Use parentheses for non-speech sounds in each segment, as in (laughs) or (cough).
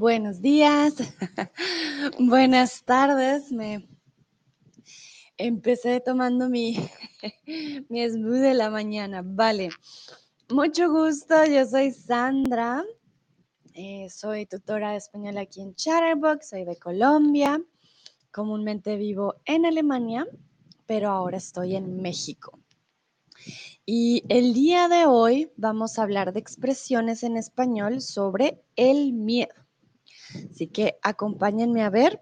Buenos días, (laughs) buenas tardes. Me empecé tomando mi, (laughs) mi smoothie de la mañana. Vale, mucho gusto. Yo soy Sandra. eh, soy tutora de español aquí en Chatterbox. Soy de Colombia. Comúnmente vivo en Alemania, pero ahora estoy en México. Y el día de hoy vamos a hablar de expresiones en español sobre el miedo. Así que acompáñenme a ver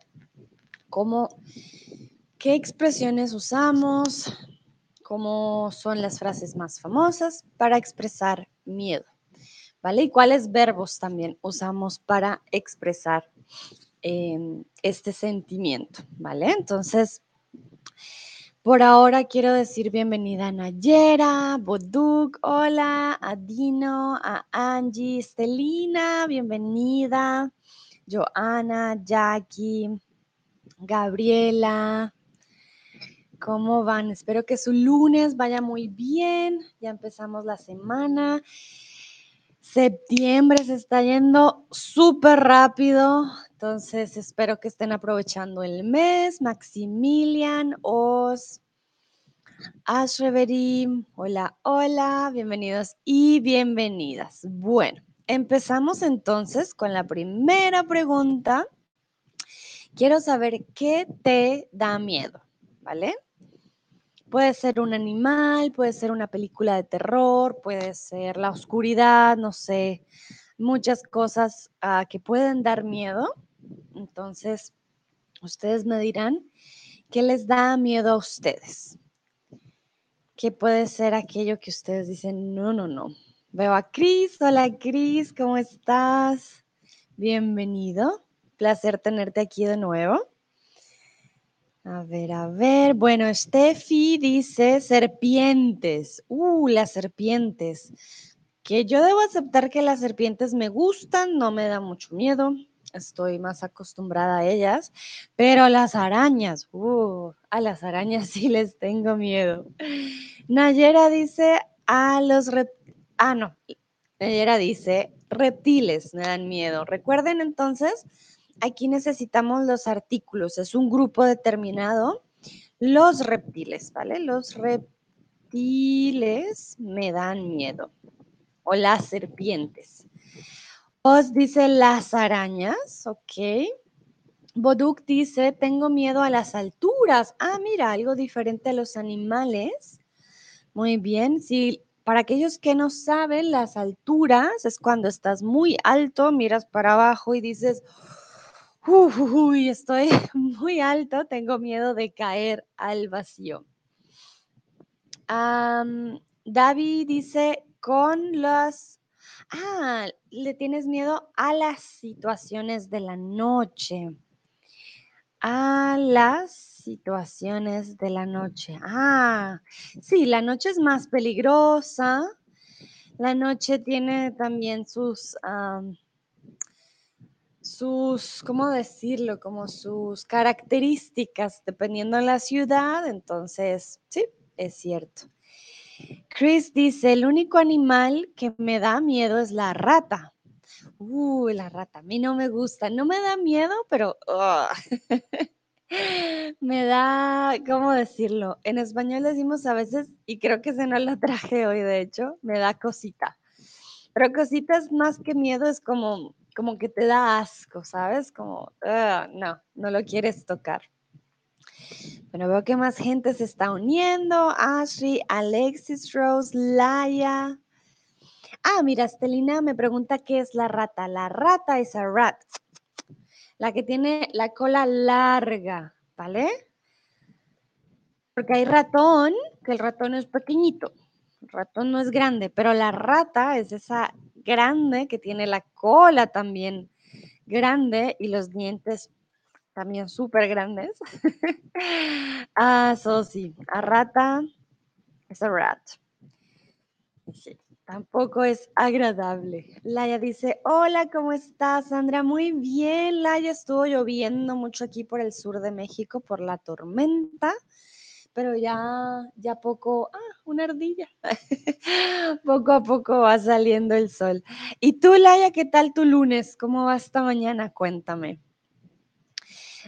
cómo, qué expresiones usamos, cómo son las frases más famosas para expresar miedo, ¿vale? Y cuáles verbos también usamos para expresar eh, este sentimiento, ¿vale? Entonces, por ahora quiero decir bienvenida a Nayera, Boduk, hola, a Dino, a Angie, Estelina, bienvenida, Joana, Jackie, Gabriela. ¿Cómo van? Espero que su lunes vaya muy bien. Ya empezamos la semana. Septiembre se está yendo súper rápido, entonces espero que estén aprovechando el mes. Maximilian, Os, Ashrevery, hola, hola, bienvenidos y bienvenidas. Bueno, empezamos entonces con la primera pregunta. Quiero saber qué te da miedo, ¿vale? Puede ser un animal, puede ser una película de terror, puede ser la oscuridad, no sé, muchas cosas uh, que pueden dar miedo. Entonces, ustedes me dirán qué les da miedo a ustedes. ¿Qué puede ser aquello que ustedes dicen, no, no, no? Veo a Cris. Hola, Cris, ¿cómo estás? Bienvenido. Placer tenerte aquí de nuevo. A ver, a ver. Bueno, Steffi dice serpientes. Uh, las serpientes. Que yo debo aceptar que las serpientes me gustan, no me da mucho miedo. Estoy más acostumbrada a ellas. Pero las arañas, uh, a las arañas (laughs) sí les tengo miedo. Nayera dice a los Ah, no. Nayera dice reptiles me dan miedo. Recuerden entonces aquí necesitamos los artículos, es un grupo determinado. Los reptiles, ¿vale? Los reptiles me dan miedo. O las serpientes. Os dice las arañas, ok. Boduk dice, tengo miedo a las alturas. Ah, mira, algo diferente a los animales. Muy bien, sí, para aquellos que no saben, las alturas es cuando estás muy alto, miras para abajo y dices, uy, estoy (laughs) muy alto, tengo miedo de caer al vacío. David dice, con las... Ah, le tienes miedo a las situaciones de la noche. A las situaciones de la noche. Ah, sí, la noche es más peligrosa. La noche tiene también sus... Sus, ¿cómo decirlo? Como sus características, dependiendo de la ciudad. Entonces, sí, es cierto. Chris dice, el único animal que me da miedo es la rata. Uy, la rata, a mí no me gusta. No me da miedo, pero (laughs) me da, ¿cómo decirlo? En español decimos a veces, y creo que se no lo traje hoy, de hecho, me da cosita. Pero cosita es más que miedo, es como como que te da asco, ¿sabes? Como, uh, no, no lo quieres tocar. Pero veo que más gente se está uniendo. Ashley, Alexis, Rose, Laia. Ah, mira, Estelina me pregunta qué es la rata. La rata es a rat. La que tiene la cola larga, ¿vale? Porque hay ratón, que el ratón es pequeñito. El ratón no es grande, pero la rata es esa grande que tiene la cola también grande y los dientes también súper grandes. (laughs) ah, so sí, a rata es a rat. Sí, tampoco es agradable. Laia dice, hola, ¿cómo estás, Sandra? Muy bien, Laia, estuvo lloviendo mucho aquí por el sur de México por la tormenta, pero ya, ya poco, ah, una ardilla. (laughs) poco a poco va saliendo el sol. ¿Y tú, Laia, qué tal tu lunes? ¿Cómo va esta mañana? Cuéntame.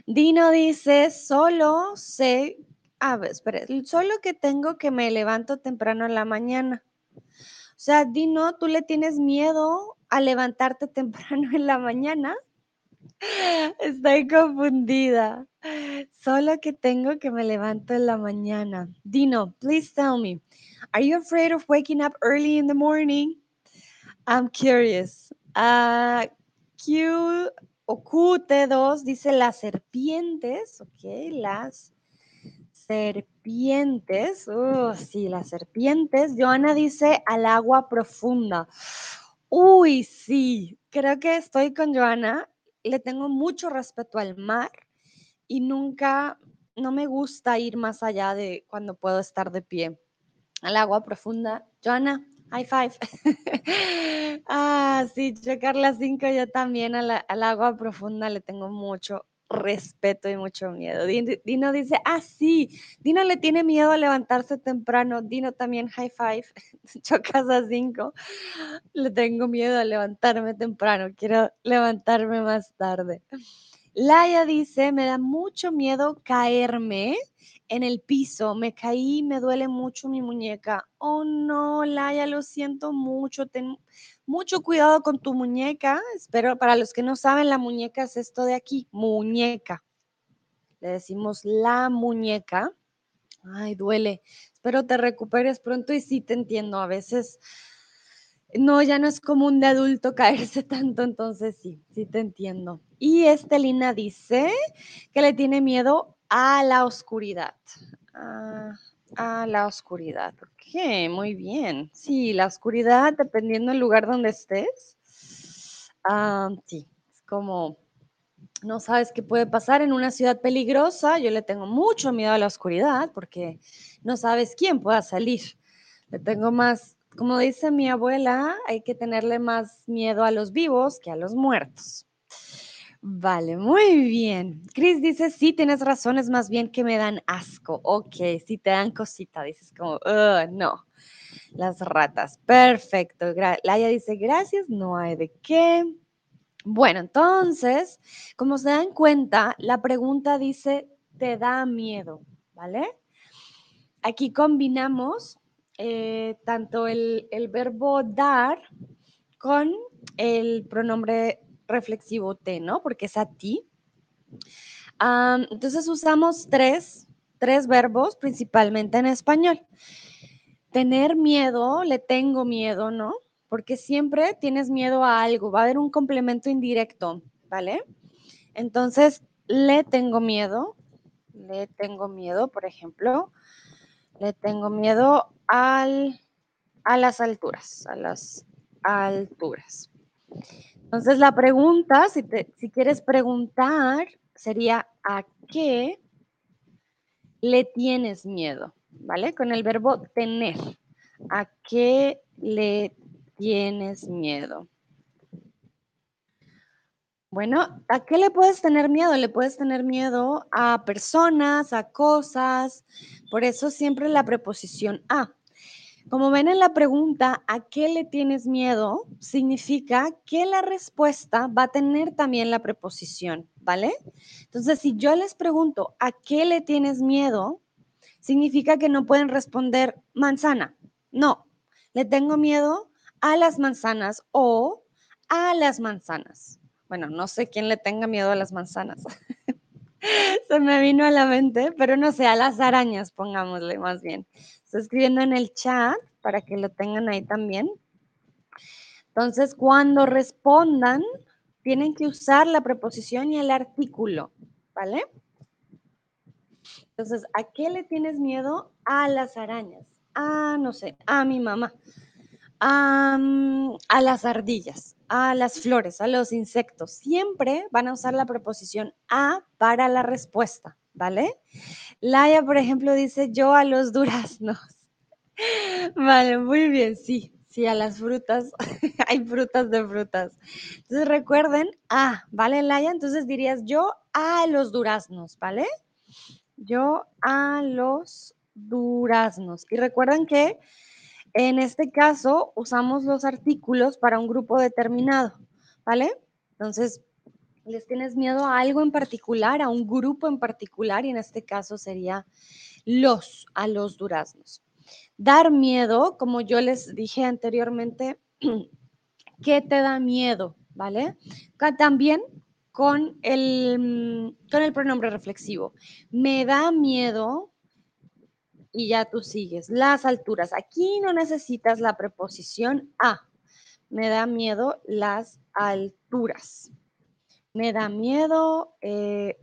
Dino dice, solo sé, a ver, espera, solo que tengo que me levanto temprano en la mañana. O sea, Dino, ¿tú le tienes miedo a levantarte (laughs) temprano en la mañana? Estoy confundida. Solo que tengo que me levanto en la mañana. Dino, please tell me, are you afraid of waking up early in the morning? I'm curious. Uh, Q o QT2 dice las serpientes, ok, las serpientes, oh, sí, las serpientes. Joana dice al agua profunda. Uy, sí, creo que estoy con Joana. Le tengo mucho respeto al mar y nunca, no me gusta ir más allá de cuando puedo estar de pie. Al agua profunda. Joana, high five. (laughs) ah, sí, chocar las cinco, yo también al agua profunda le tengo mucho respeto y mucho miedo. Dino dice, ah, sí, Dino le tiene miedo a levantarse temprano. Dino también, high five, (laughs) chocas a cinco. Le tengo miedo a levantarme temprano, quiero levantarme más tarde. Laia dice, me da mucho miedo caerme en el piso, me caí, me duele mucho mi muñeca. Oh no, Laia, lo siento mucho, ten mucho cuidado con tu muñeca. Espero, para los que no saben, la muñeca es esto de aquí, muñeca. Le decimos la muñeca. Ay, duele. Espero te recuperes pronto y sí te entiendo. A veces no, ya no es común de adulto (laughs) caerse tanto, entonces sí, sí te entiendo. Y Estelina dice que le tiene miedo a la oscuridad. Ah, a la oscuridad. Ok, muy bien. Sí, la oscuridad, dependiendo del lugar donde estés. Ah, sí, es como no sabes qué puede pasar en una ciudad peligrosa. Yo le tengo mucho miedo a la oscuridad porque no sabes quién pueda salir. Le tengo más, como dice mi abuela, hay que tenerle más miedo a los vivos que a los muertos. Vale, muy bien. Chris dice, sí, tienes razón, es más bien que me dan asco. Ok, si te dan cosita, dices como, no, las ratas. Perfecto. Laia dice, gracias, no hay de qué. Bueno, entonces, como se dan cuenta, la pregunta dice, te da miedo, ¿vale? Aquí combinamos eh, tanto el, el verbo dar con el pronombre reflexivo te, ¿no? Porque es a ti. entonces usamos tres, tres verbos principalmente en español. Tener miedo, le tengo miedo, ¿no? Porque siempre tienes miedo a algo, va a haber un complemento indirecto, ¿vale? Entonces, le tengo miedo, le tengo miedo, por ejemplo, le tengo miedo al, a las alturas, a las alturas. Entonces la pregunta, si, si quieres preguntar, sería ¿a qué le tienes miedo? ¿Vale? Con el verbo tener. ¿A qué le tienes miedo? Bueno, ¿a qué le puedes tener miedo? Le puedes tener miedo a personas, a cosas. Por eso siempre la preposición a. Como ven en la pregunta, ¿a qué le tienes miedo? Significa que la respuesta va a tener también la preposición, ¿vale? Entonces, si yo les pregunto, ¿a qué le tienes miedo? Significa que no pueden responder manzana. No, le tengo miedo a las manzanas o a las manzanas. Bueno, no sé quién le tenga miedo a las manzanas. (laughs) (laughs) Se me vino a la mente, pero no sé, a las arañas, pongámosle más bien. Estoy escribiendo en el chat para que lo tengan ahí también. Entonces, cuando respondan, tienen que usar la preposición y el artículo, ¿vale? Entonces, ¿a qué le tienes miedo? A las arañas. A, no sé, a mi mamá. A, las ardillas, a las flores, a los insectos. Siempre van a usar la preposición a para la respuesta, ¿vale? Laia, por ejemplo, dice yo a los duraznos. (laughs) Vale, muy bien, sí, sí, a las frutas. (laughs) Hay frutas de frutas. Entonces recuerden, ah, ¿vale, Laia? Entonces dirías yo a los duraznos, ¿vale? Yo a los duraznos. Y recuerden que en este caso usamos los artículos para un grupo determinado, ¿vale? Entonces, les tienes miedo a algo en particular, a un grupo en particular, y en este caso sería los, a los duraznos. Dar miedo, como yo les dije anteriormente, (clears throat) ¿qué te da miedo? ¿Vale? También con el, con el pronombre reflexivo. Me da miedo y ya tú sigues. Las alturas. Aquí no necesitas la preposición a. Me da miedo las alturas. Me da miedo, eh,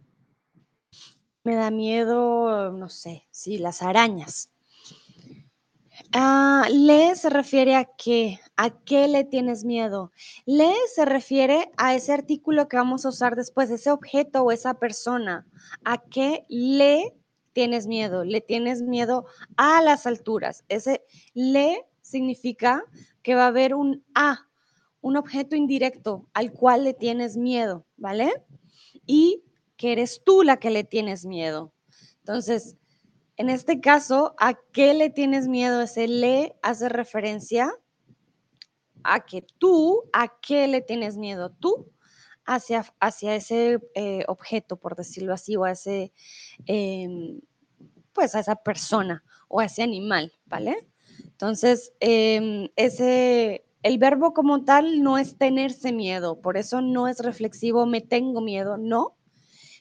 me da miedo, no sé, sí, las arañas. Ah, le se refiere a qué, a qué le tienes miedo. Le se refiere a ese artículo que vamos a usar después, ese objeto o esa persona. ¿A qué le tienes miedo? Le tienes miedo a las alturas. Ese le significa que va a haber un a, un objeto indirecto al cual le tienes miedo, ¿vale? Y que eres tú la que le tienes miedo. Entonces, en este caso, ¿a qué le tienes miedo? Ese le hace referencia a que tú, ¿a qué le tienes miedo tú? Hacia, hacia ese eh, objeto, por decirlo así, o a ese, em, pues a esa persona o a ese animal, ¿vale? Entonces, em, ese, el verbo como tal no es tenerse miedo, por eso no es reflexivo, me tengo miedo, no,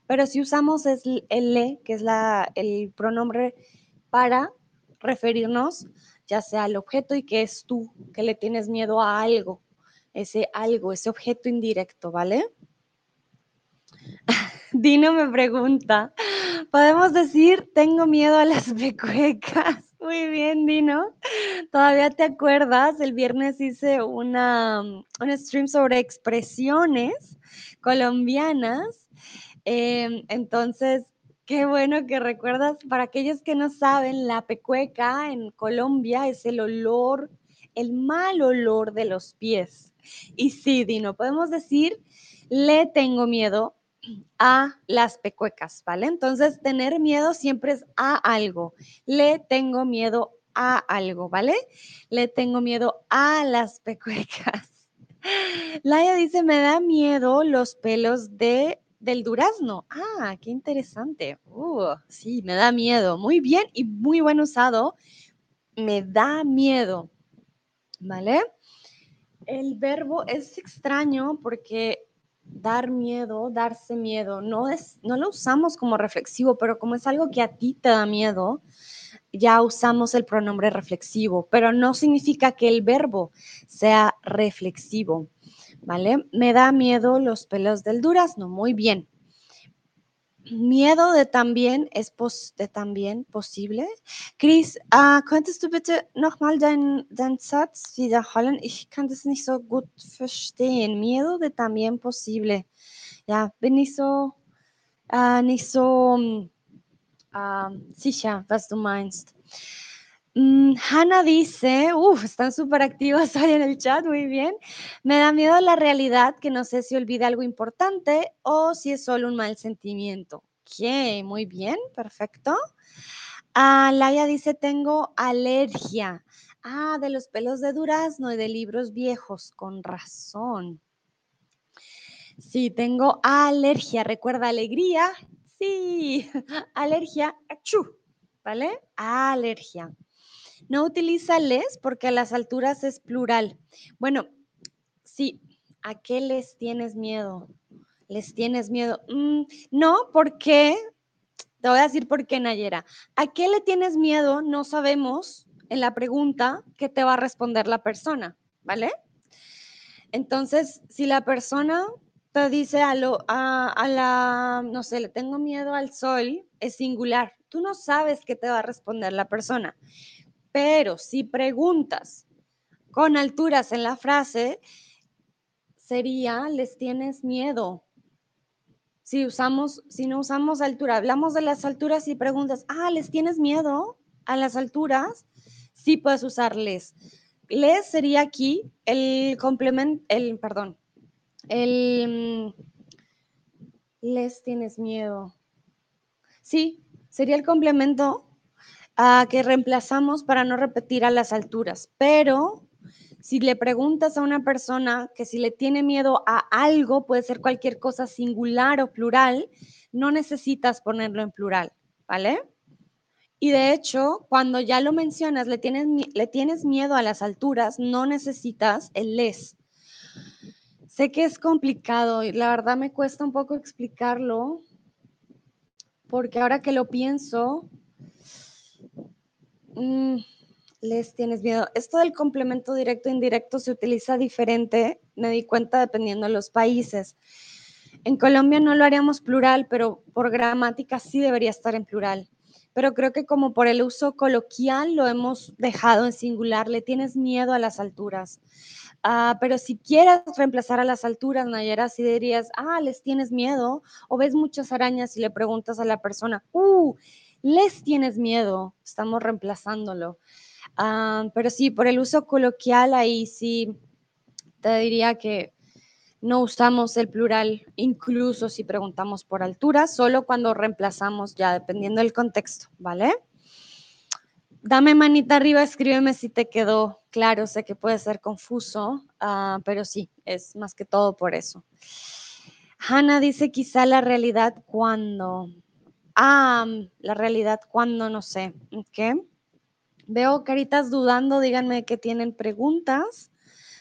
pero si usamos el le, que es la, el pronombre para referirnos ya sea al objeto y que es tú, que le tienes miedo a algo, ese algo, ese objeto indirecto, ¿vale? (laughs) Dino me pregunta, ¿podemos decir tengo miedo a las (laughs) pecuecas? Muy bien, Dino. ¿Todavía te acuerdas? El viernes hice una, un stream sobre expresiones colombianas Em, entonces, qué bueno que recuerdas. Para aquellos que no saben, la pecueca en Colombia es el olor, el mal olor de los pies. Y sí, Dino, podemos decir, le tengo miedo a las pecuecas, ¿vale? Entonces, tener miedo siempre es a algo. Le tengo miedo a algo, ¿vale? Le tengo miedo a las pecuecas. (laughs) Laia dice, me da miedo los pelos de del durazno. Ah, qué interesante. Uh, sí, me da miedo. Muy bien y muy buen usado. Me da miedo. ¿Vale? El verbo es extraño porque dar miedo, darse miedo, no es, no lo usamos como reflexivo, pero como es algo que a ti te da miedo, ya usamos el pronombre reflexivo, pero no significa que el verbo sea reflexivo. ¿vale? Me da miedo los pelos del durazno, muy bien. Miedo de también es de también posible. Chris, uh, könntest du bitte nochmal deinen dein Satz wiederholen? Ich kann das nicht so gut verstehen. Miedo de también posible. Ja, bin nicht so, uh, nicht so uh, sicher, was du meinst. Mm, Hanna dice, uff, están súper activas hoy en el chat, muy bien. Me da miedo la realidad, que no sé si olvida algo importante o si es solo un mal sentimiento. Ok, muy bien, perfecto. Ah, Laia dice, tengo alergia. Ah, de los pelos de durazno y de libros viejos, con razón. Sí, tengo alergia. ¿Recuerda alegría? Sí, (laughs) alergia, achú, ¿vale? Alergia. No utiliza les porque a las alturas es plural. Bueno, sí, ¿a qué les tienes miedo? ¿Les tienes miedo? Mm, no, porque, te voy a decir por qué, Nayera. ¿A qué le tienes miedo? No sabemos en la pregunta que te va a responder la persona, ¿vale? Entonces, si la persona te dice a, lo, a, a la, no sé, le tengo miedo al sol, es singular. Tú no sabes qué te va a responder la persona. Pero si preguntas con alturas en la frase, sería, les tienes miedo. Si usamos, si no usamos altura, hablamos de las alturas y preguntas, ah, ¿les tienes miedo a las alturas? Sí puedes usar les. Les sería aquí el complemento, el, perdón, el, les tienes miedo. Sí, sería el complemento a que reemplazamos para no repetir a las alturas, pero si le preguntas a una persona que si le tiene miedo a algo, puede ser cualquier cosa singular o plural, no necesitas ponerlo en plural, ¿vale? Y de hecho, cuando ya lo mencionas, le tienes, le tienes miedo a las alturas, no necesitas el les. Sé que es complicado y la verdad me cuesta un poco explicarlo, porque ahora que lo pienso, mm, les tienes miedo. Esto del complemento directo e indirecto se utiliza diferente, me di cuenta dependiendo de los países. En Colombia no lo haríamos plural, pero por gramática sí debería estar en plural. Pero creo que como por el uso coloquial lo hemos dejado en singular, le tienes miedo a las alturas. Ah, pero si quieres reemplazar a las alturas, Nayera, sí dirías, ah, les tienes miedo, o ves muchas arañas y le preguntas a la persona, uh, les tienes miedo, estamos reemplazándolo. Ah, pero sí, por el uso coloquial, ahí sí te diría que no usamos el plural, incluso si preguntamos por altura, solo cuando reemplazamos ya, dependiendo del contexto, ¿vale? Dame manita arriba, escríbeme si te quedó claro. Sé que puede ser confuso, ah, pero sí, es más que todo por eso. Hanna dice quizá la realidad cuando. Ah, la realidad cuando, no sé. ¿Qué? Veo caritas dudando, díganme que tienen preguntas,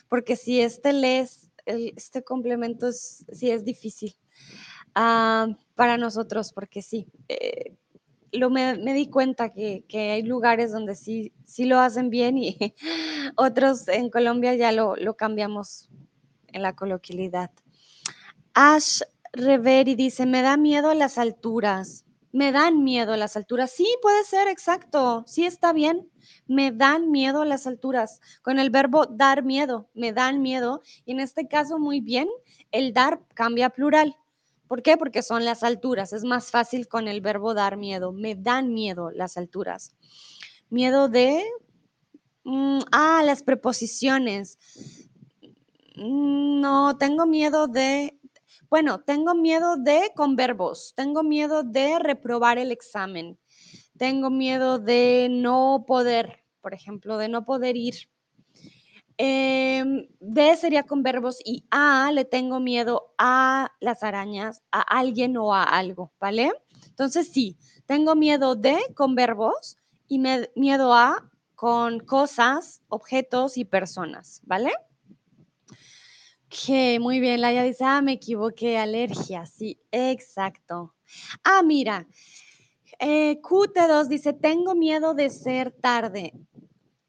porque si este les, este complemento es, es difícil ah, para nosotros, porque sí, eh, lo me, di cuenta que, hay lugares donde sí, sí lo hacen bien y (laughs) otros en Colombia ya lo, lo cambiamos en la coloquialidad. Ash Reveri dice, me da miedo las alturas. Me dan miedo las alturas. Sí, puede ser, exacto. Sí está bien. Me dan miedo las alturas. Con el verbo dar miedo, me dan miedo. Y en este caso, muy bien, el dar cambia a plural. ¿Por qué? Porque son las alturas. Es más fácil con el verbo dar miedo. Me dan miedo las alturas. Miedo de... Mm, ah, las preposiciones. Mm, no, tengo miedo de... Bueno, tengo miedo de con verbos. Tengo miedo de reprobar el examen. Tengo miedo de no poder, por ejemplo, de no poder ir. Eh, D sería con verbos y A le tengo miedo a las arañas, a alguien o a algo, ¿vale? Entonces sí, tengo miedo de con verbos y miedo a con cosas, objetos y personas, ¿vale? Ok, muy bien. Laia dice, ah, me equivoqué, alergia. Sí, exacto. Ah, mira, eh, QT2 dice, tengo miedo de ser tarde.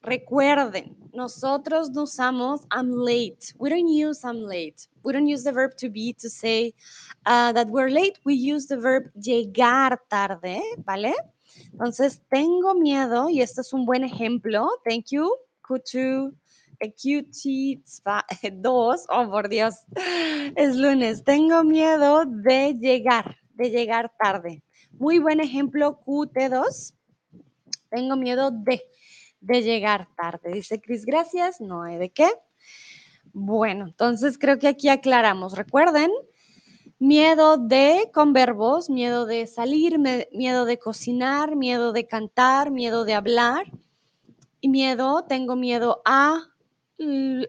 Recuerden, nosotros no usamos I'm late. We don't use I'm late. We don't use the verb to be to say uh, that we're late. We use the verb llegar tarde, ¿vale? Entonces, tengo miedo, y este es un buen ejemplo. Thank you. Kutu. QT2, (laughs) oh por Dios, es lunes. Tengo miedo de llegar, de llegar tarde. Muy buen ejemplo, QT2. Tengo miedo de de llegar tarde. Dice Cris, gracias, no hay de qué. Bueno, entonces creo que aquí aclaramos. Recuerden, miedo de con verbos, miedo de salir, miedo de cocinar, miedo de cantar, miedo de hablar. Y miedo, tengo miedo a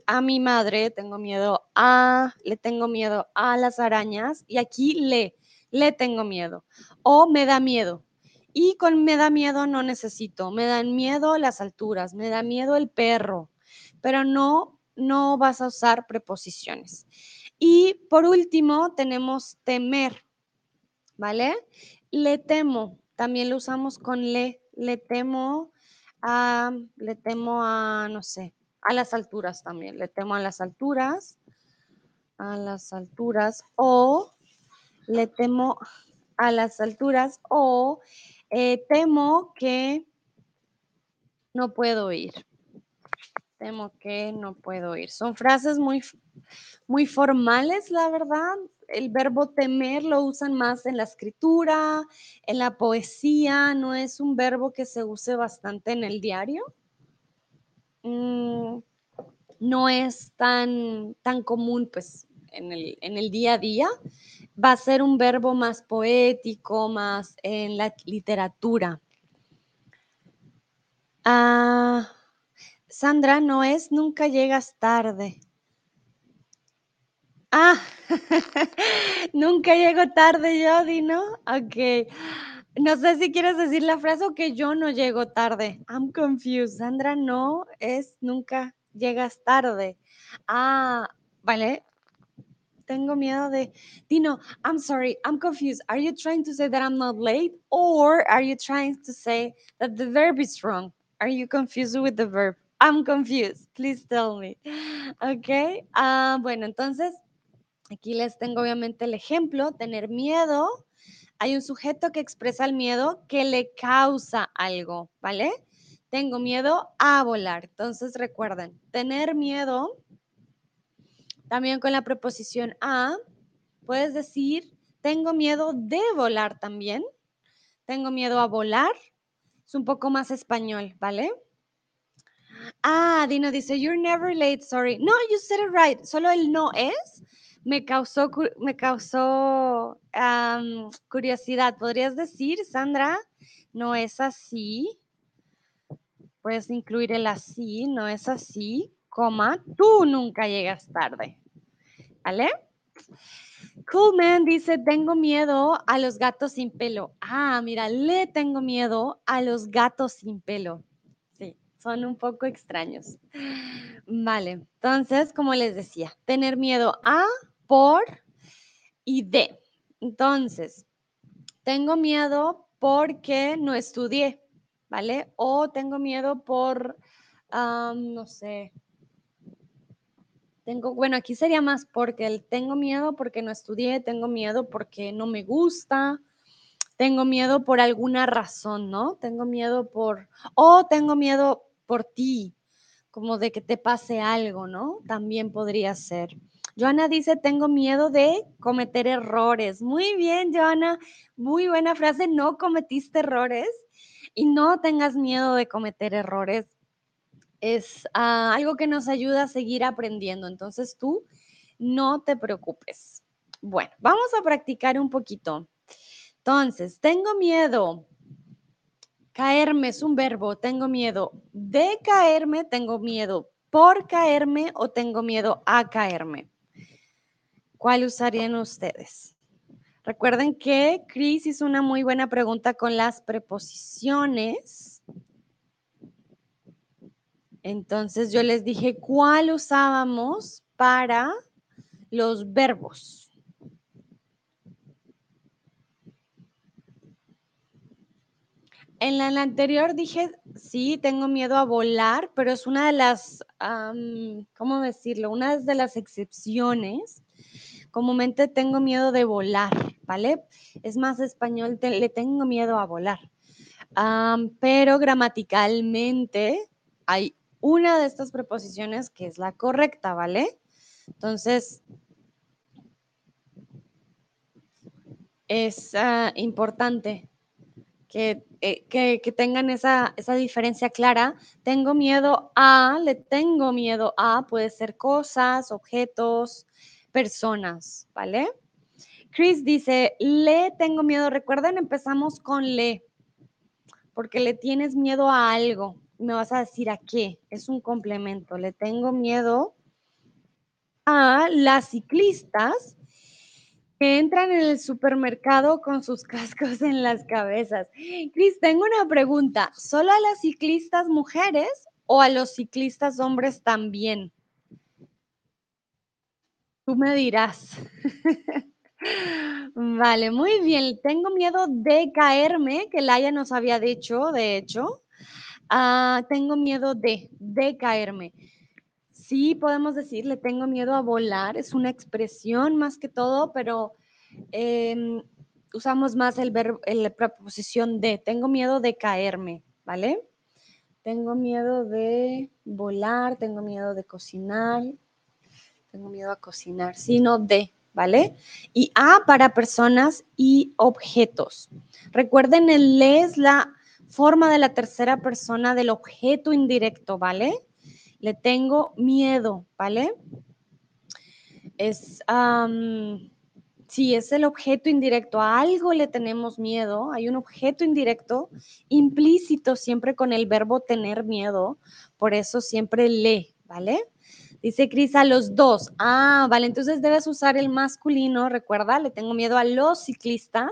a mi madre, tengo miedo a, le tengo miedo a las arañas y aquí le, le tengo miedo. O me da miedo, y con me da miedo no necesito, me dan miedo las alturas, me da miedo el perro, pero no, no vas a usar preposiciones. Y por último tenemos temer, ¿vale? Le temo, también lo usamos con le, le temo a, le temo a, no sé, a las alturas también, le temo a las alturas, a las alturas, o le temo a las alturas, o eh, temo que no puedo ir. Temo que no puedo ir. Son frases muy, muy formales, la verdad. El verbo temer lo usan más en la escritura, en la poesía. No es un verbo que se use bastante en el diario. Mm, no es tan, tan común, pues, en el, en el día a día va a ser un verbo más poético, más en la literatura. Ah, Sandra, no es nunca llegas tarde. Ah, (laughs) nunca llego tarde, Jody, ¿no? Ok. No sé si quieres decir la frase o que yo no llego tarde. I'm confused. Sandra, no es nunca llegas tarde. Ah, vale. Tengo miedo de. Dino, I'm sorry, I'm confused. Are you trying to say that I'm not late or are you trying to say that the verb is wrong? Are you confused with the verb? I'm confused. Please tell me. Ok. Ah, bueno, entonces aquí les tengo obviamente el ejemplo. Tener miedo hay un sujeto que expresa el miedo que le causa algo, ¿vale? Tengo miedo a volar. Entonces recuerden, tener miedo, también con la preposición a, puedes decir, tengo miedo de volar también. Tengo miedo a volar. Es un poco más español, ¿vale? Ah, Dino dice, you're never late, sorry. No, you said it right. Solo el no es me causó, me causó curiosidad. ¿Podrías decir, Sandra, no es así? Puedes incluir el así, no es así, coma, tú nunca llegas tarde. ¿Vale? Coolman dice, tengo miedo a los gatos sin pelo. Ah, mira, le tengo miedo a los gatos sin pelo. Sí, son un poco extraños. Vale, entonces, como les decía, tener miedo a por y de. Entonces, tengo miedo porque no estudié, ¿vale? O tengo miedo por, no sé. Tengo, bueno, aquí sería más porque el tengo miedo porque no estudié, tengo miedo porque no me gusta, tengo miedo por alguna razón, ¿no? Tengo miedo por, o tengo miedo por ti, como de que te pase algo, ¿no? También podría ser. Joana dice, tengo miedo de cometer errores. Muy bien, Joana. Muy buena frase. No cometiste errores y no tengas miedo de cometer errores. Es ah, algo que nos ayuda a seguir aprendiendo. Entonces tú no te preocupes. Bueno, vamos a practicar un poquito. Entonces, tengo miedo. Caerme es un verbo. Tengo miedo de caerme, tengo miedo por caerme o tengo miedo a caerme. ¿Cuál usarían ustedes? Recuerden que Chris hizo una muy buena pregunta con las preposiciones. Entonces yo les dije cuál usábamos para los verbos. En la, anterior dije, sí, tengo miedo a volar, pero es una de las, ¿cómo decirlo? Una de las excepciones comúnmente tengo miedo de volar, ¿vale? Es más español, le tengo miedo a volar. pero gramaticalmente hay una de estas preposiciones que es la correcta, ¿vale? Entonces, es ah, importante que, eh, que, que, tengan esa, esa diferencia clara. Tengo miedo a, le tengo miedo a, puede ser cosas, objetos, personas, ¿vale? Chris dice, le tengo miedo. Recuerden, empezamos con le, porque le tienes miedo a algo. Me vas a decir a qué. Es un complemento. Le tengo miedo a las ciclistas que entran en el supermercado con sus cascos en las cabezas. Chris, tengo una pregunta. ¿Solo a las ciclistas mujeres o a los ciclistas hombres también? Tú me dirás. vale, muy bien. Tengo miedo de caerme, que Laia nos había dicho, de hecho. Ah, tengo miedo de, de caerme. Sí, podemos decirle, tengo miedo a volar. Es una expresión más que todo, pero em, usamos más el verbo, la preposición de. Tengo miedo de caerme, ¿vale? Tengo miedo de volar, tengo miedo de cocinar, tengo miedo a cocinar, sino de, ¿vale? Y A para personas y objetos. Recuerden, el le es la forma de la tercera persona del objeto indirecto, ¿vale? Le tengo miedo, ¿vale? Es, Sí, es el objeto indirecto. A algo le tenemos miedo. Hay un objeto indirecto implícito siempre con el verbo tener miedo. Por eso siempre le, ¿vale? Dice Cris a los dos. Ah, vale, entonces debes usar el masculino. Recuerda, le tengo miedo a los ciclistas.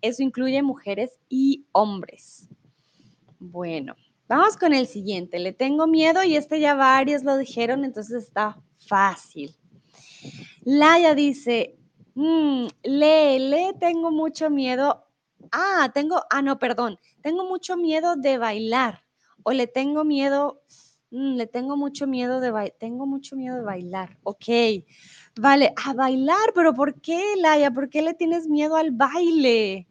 Eso incluye mujeres y hombres. Bueno, vamos con el siguiente. Le tengo miedo y este ya varios lo dijeron, entonces está fácil. Laia dice, mm, le, le tengo mucho miedo. Ah, tengo, ah, no, perdón. Tengo mucho miedo de bailar. O le tengo miedo, mm, le tengo mucho miedo de. Tengo mucho miedo de bailar. Ok. Vale, a bailar, pero ¿por qué, Laia? ¿Por qué le tienes miedo al baile?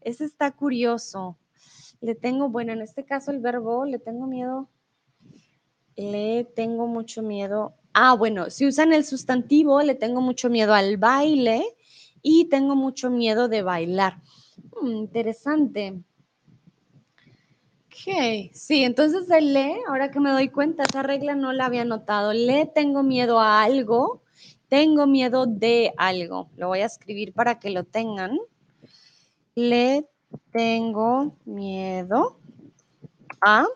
Ese está curioso. Le tengo, bueno, en este caso el verbo, le tengo miedo. Le tengo mucho miedo. Ah, bueno, si usan el sustantivo, le tengo mucho miedo al baile y tengo mucho miedo de bailar. Mm, interesante. Ok, sí, entonces el le, ahora que me doy cuenta, esa regla no la había notado. Le tengo miedo a algo, tengo miedo de algo. Lo voy a escribir para que lo tengan. Le tengo miedo a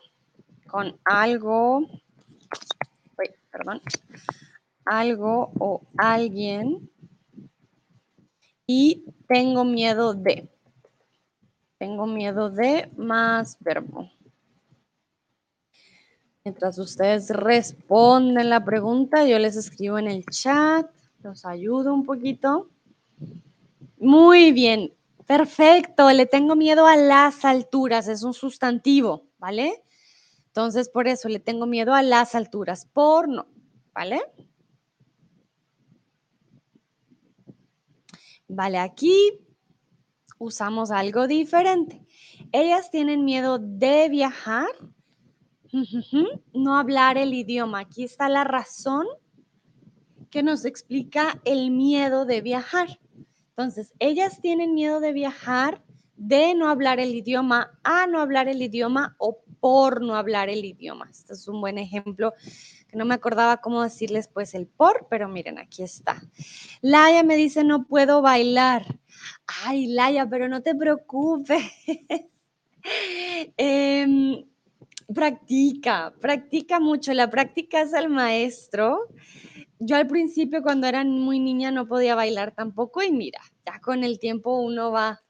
con algo, perdón, algo o alguien y tengo miedo de. Tengo miedo de más verbo. Mientras ustedes responden la pregunta, yo les escribo en el chat, los ayudo un poquito. Muy bien, perfecto. Le tengo miedo a las alturas, es un sustantivo, ¿vale? Entonces, por eso le tengo miedo a las alturas, por no, ¿vale? Vale, aquí usamos algo diferente. Ellas tienen miedo de viajar, no hablar el idioma. Aquí está la razón que nos explica el miedo de viajar. Entonces, ellas tienen miedo de viajar, de no hablar el idioma, a no hablar el idioma o por no hablar el idioma. Este es un buen ejemplo que no me acordaba cómo decirles pues el por, pero miren, aquí está. Laia me dice, no puedo bailar. Ay, Laia, pero no te preocupes. (laughs) Em, practica, practica mucho. La práctica es el maestro. Yo al principio cuando era muy niña no podía bailar tampoco y mira, ya con el tiempo uno va,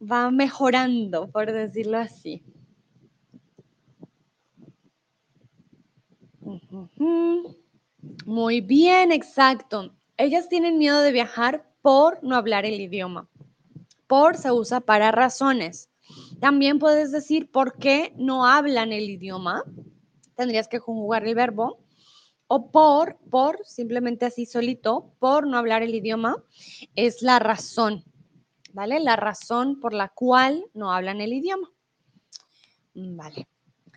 va mejorando, por decirlo así. Muy bien, exacto. Ellas tienen miedo de viajar por no hablar el idioma. Por se usa para razones. También puedes decir por qué no hablan el idioma. Tendrías que conjugar el verbo. O por, por, simplemente así solito, por no hablar el idioma, es la razón, ¿vale? La razón por la cual no hablan el idioma. Vale.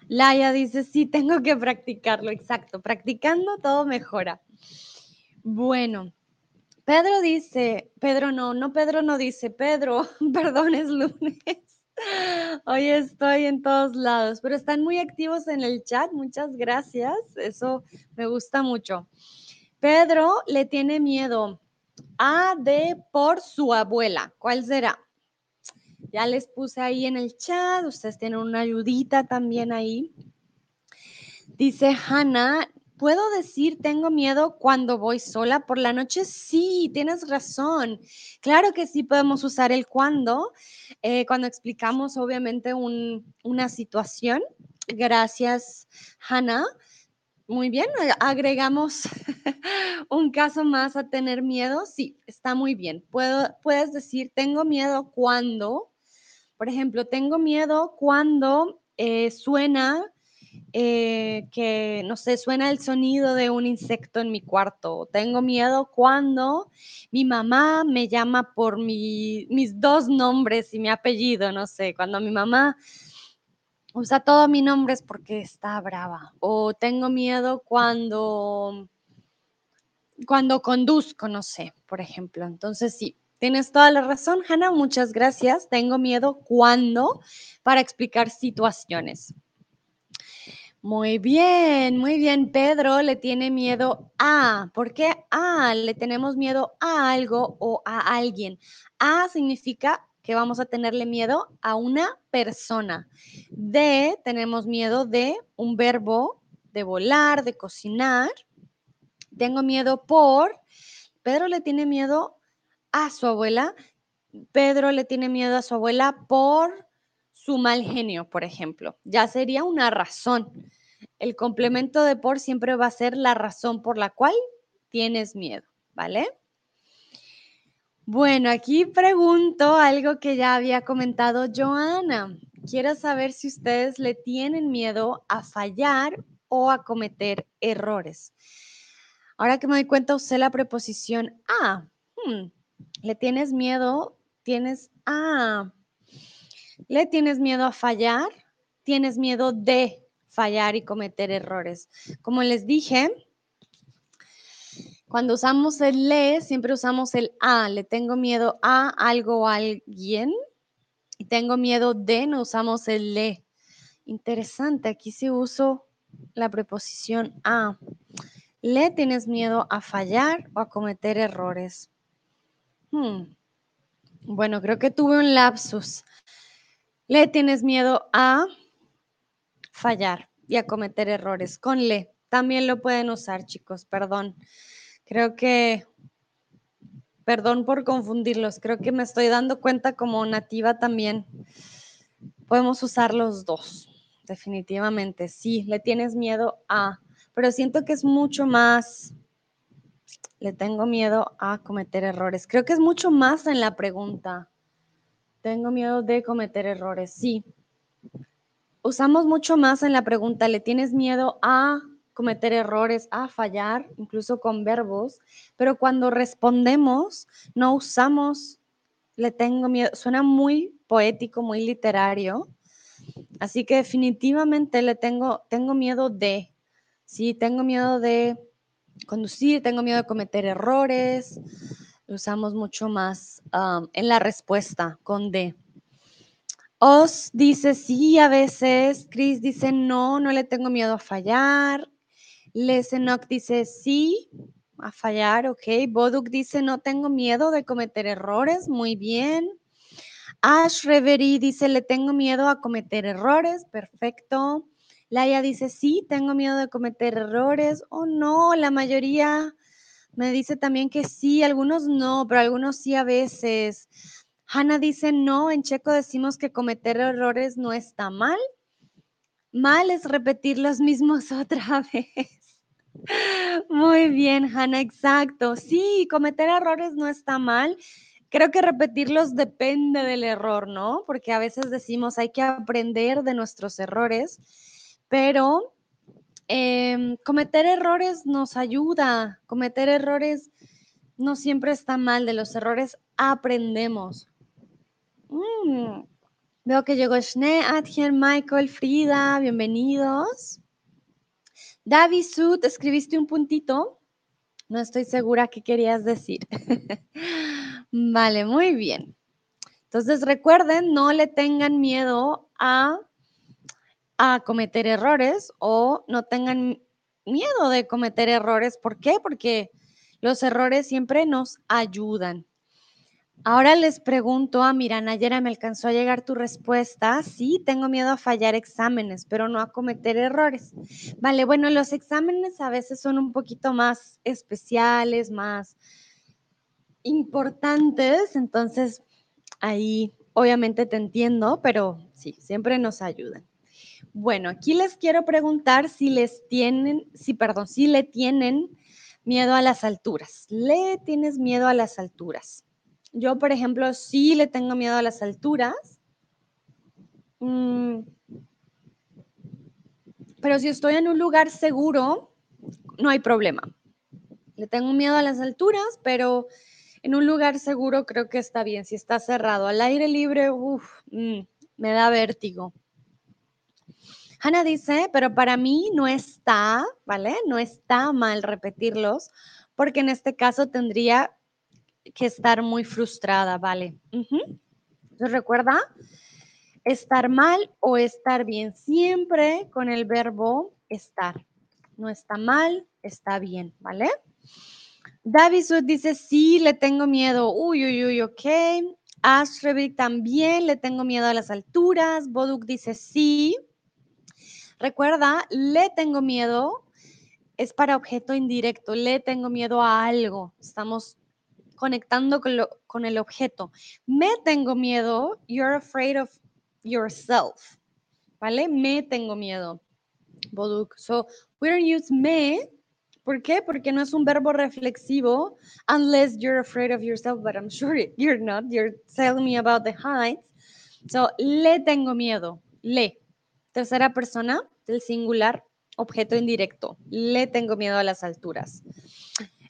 Laia dice, sí, tengo que practicarlo, exacto. Practicando todo mejora. Bueno, Pedro dice, Pedro no, no, Pedro no dice, Pedro, (laughs) perdón, es lunes. Hoy estoy en todos lados, pero están muy activos en el chat. Muchas gracias. Eso me gusta mucho. Pedro le tiene miedo a de por su abuela. ¿Cuál será? Ya les puse ahí en el chat, ustedes tienen una ayudita también ahí. Dice Hannah, ¿puedo decir tengo miedo cuando voy sola por la noche? Sí, tienes razón. Claro que sí podemos usar el cuando, eh, cuando explicamos obviamente una situación. Gracias, Hannah. Muy bien, agregamos (laughs) un caso más a tener miedo. Sí, está muy bien. Puedo, puedes decir, tengo miedo cuando por ejemplo, tengo miedo cuando eh, suena eh, que, no sé, suena el sonido de un insecto en mi cuarto. Tengo miedo cuando mi mamá me llama por mis dos nombres y mi apellido, no sé, cuando mi mamá usa todos mis nombres porque está brava. O tengo miedo cuando, cuando conduzco, no sé, por ejemplo. Entonces, sí, Tienes toda la razón, Hannah. Muchas gracias. Tengo miedo cuando para explicar situaciones. Muy bien, muy bien. Pedro le tiene miedo a. ¿Por qué a? Le tenemos miedo a algo o a alguien. A significa que vamos a tenerle miedo a una persona. De, tenemos miedo de un verbo, de volar, de cocinar. Tengo miedo por. Pedro le tiene miedo a su abuela. Pedro le tiene miedo a su abuela por su mal genio, por ejemplo. Ya sería una razón. El complemento de por siempre va a ser la razón por la cual tienes miedo, ¿vale? Bueno, aquí pregunto algo que ya había comentado Joana. Quiero saber si ustedes le tienen miedo a fallar o a cometer errores. Ahora que me doy cuenta, usé la preposición a. Hmm, ¿Le tienes miedo? Tienes a. ¿Le tienes miedo a fallar? ¿Tienes miedo de fallar y cometer errores? Como les dije, cuando usamos el le, siempre usamos el a. Le tengo miedo a algo o alguien. Y tengo miedo de, no usamos el le. Interesante, aquí sí uso la preposición a. ¿Le tienes miedo a fallar o a cometer errores? Hmm. Bueno, creo que tuve un lapsus. Le tienes miedo a fallar y a cometer errores. Con le también lo pueden usar, chicos, perdón. Creo que, perdón por confundirlos, creo que me estoy dando cuenta como nativa también. Podemos usar los dos, definitivamente. Sí, le tienes miedo a, pero siento que es mucho más, le tengo miedo a cometer errores. Creo que es mucho más en la pregunta. Tengo miedo de cometer errores, sí. Usamos mucho más en la pregunta, ¿le tienes miedo a cometer errores, a fallar, incluso con verbos? Pero cuando respondemos, no usamos, le tengo miedo, suena muy poético, muy literario. Así que definitivamente le tengo, tengo miedo de, sí, tengo miedo de conducir, tengo miedo de cometer errores, usamos mucho más en la respuesta con de. Os dice sí a veces, Chris dice no, no le tengo miedo a fallar. Lesenok dice sí, a fallar, ok. Boduk dice no tengo miedo de cometer errores, muy bien. Ash Reverie dice le tengo miedo a cometer errores, perfecto. Laia dice sí, tengo miedo de cometer errores. Oh no, la mayoría me dice también que sí, algunos no, pero algunos sí a veces. Hanna dice no, en checo decimos que cometer errores no está mal. Mal es repetir los mismos (laughs) otra vez. Muy bien, Hanna, exacto. Sí, cometer errores no está mal. Creo que repetirlos depende del error, ¿no? Porque a veces decimos hay que aprender de nuestros errores, pero Em, cometer errores nos ayuda, cometer errores no siempre está mal, de los errores aprendemos. Mm, veo que llegó Schnee, Adjen, Michael, Frida, bienvenidos. David Sud, escribiste un puntito. No estoy segura qué querías decir. (laughs) vale, muy bien. Entonces recuerden, no le tengan miedo a a cometer errores o no tengan miedo de cometer errores. ¿Por qué? Porque los errores siempre nos ayudan. Ahora les pregunto a ah, Miran, ayer me alcanzó a llegar tu respuesta. Sí, tengo miedo a fallar exámenes, pero no a cometer errores. Vale, bueno, los exámenes a veces son un poquito más especiales, más importantes, entonces ahí obviamente te entiendo, pero sí, siempre nos ayudan. Bueno, aquí les quiero preguntar si les tienen, si, perdón, si le tienen miedo a las alturas. ¿Le tienes miedo a las alturas? Yo, por ejemplo, sí le tengo miedo a las alturas. Mm, pero si estoy en un lugar seguro, no hay problema. Le tengo miedo a las alturas, pero en un lugar seguro creo que está bien. Si está cerrado al aire libre, mm, me da vértigo. Hannah dice, pero para mí no está, ¿vale? No está mal repetirlos, porque en este caso tendría que estar muy frustrada, ¿vale? Entonces recuerda, estar mal o estar bien, siempre con el verbo estar. No está mal, está bien, ¿vale? David dice, sí, le tengo miedo. Uy, uy, uy, ok. Ashrevi también le tengo miedo a las alturas. Boduk dice, sí. Recuerda, le tengo miedo es para objeto indirecto. Le tengo miedo a algo. Estamos conectando con, el objeto. Me tengo miedo. You're afraid of yourself. ¿Vale? Me tengo miedo. Boduk. So, we don't use me. ¿Por qué? Porque no es un verbo reflexivo, unless you're afraid of yourself, but I'm sure (laughs) you're not. You're telling me about the heights. So, le tengo miedo. Le. Tercera persona del singular, objeto indirecto. Le tengo miedo a las alturas.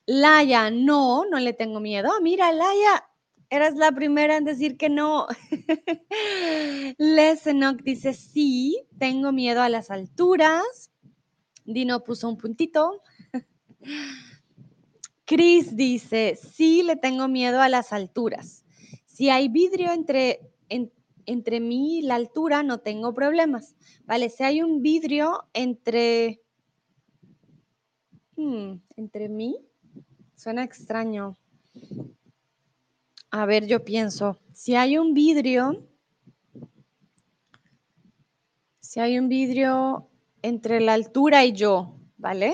Laia, no, no le tengo miedo. Ah, mira, Laia, eras la primera en decir que no. (laughs) Lesenok dice, sí, tengo miedo a las alturas. Dino puso un puntito. (laughs) Chris dice, sí, le tengo miedo a las alturas. Si hay vidrio entre, entre mí y la altura, no tengo problemas. Vale, si hay un vidrio entre... Hmm, entre mí, suena extraño. A ver, yo pienso, si hay un vidrio, si hay un vidrio entre la altura y yo, ¿vale?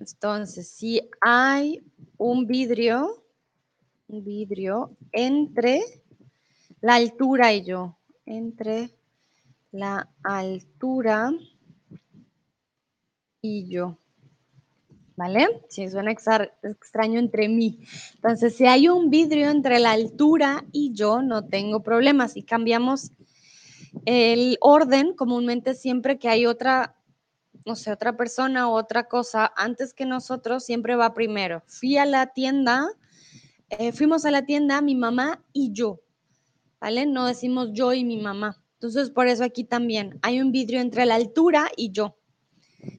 Entonces, si hay un vidrio, un vidrio entre la altura y yo, entre la altura y yo. ¿Vale? Si suena extraño entre mí. Entonces, si hay un vidrio entre la altura y yo, no tengo problemas. Y cambiamos el orden, comúnmente siempre que hay otra, no sé, otra persona o otra cosa antes que nosotros, siempre va primero. Fui a la tienda, eh, fuimos a la tienda mi mamá y yo, No decimos yo y mi mamá. Entonces, por eso aquí también hay un vidrio entre la altura y yo.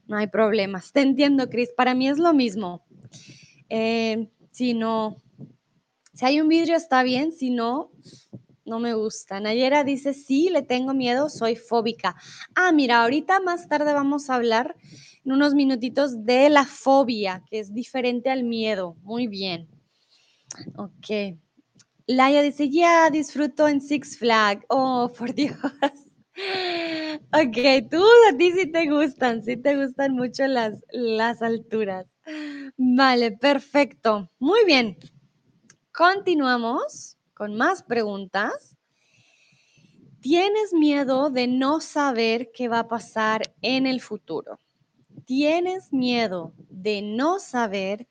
No hay problemas. Te entiendo, Cris. Para mí es lo mismo. Eh, si no, si hay un vidrio está bien, si no, no me gusta. Nayera dice, sí, le tengo miedo, soy fóbica. Ah, mira, ahorita más tarde vamos a hablar en unos minutitos de la fobia, que es diferente al miedo. Muy bien. Ok. Laia dice, ya disfruto en Six Flags. Oh, por Dios. (laughs) Ok, tú a ti sí te gustan, sí te gustan mucho las, las alturas. Vale, perfecto. Muy bien. Continuamos con más preguntas. ¿Tienes miedo de no saber qué va a pasar en el futuro? ¿Tienes miedo de no saber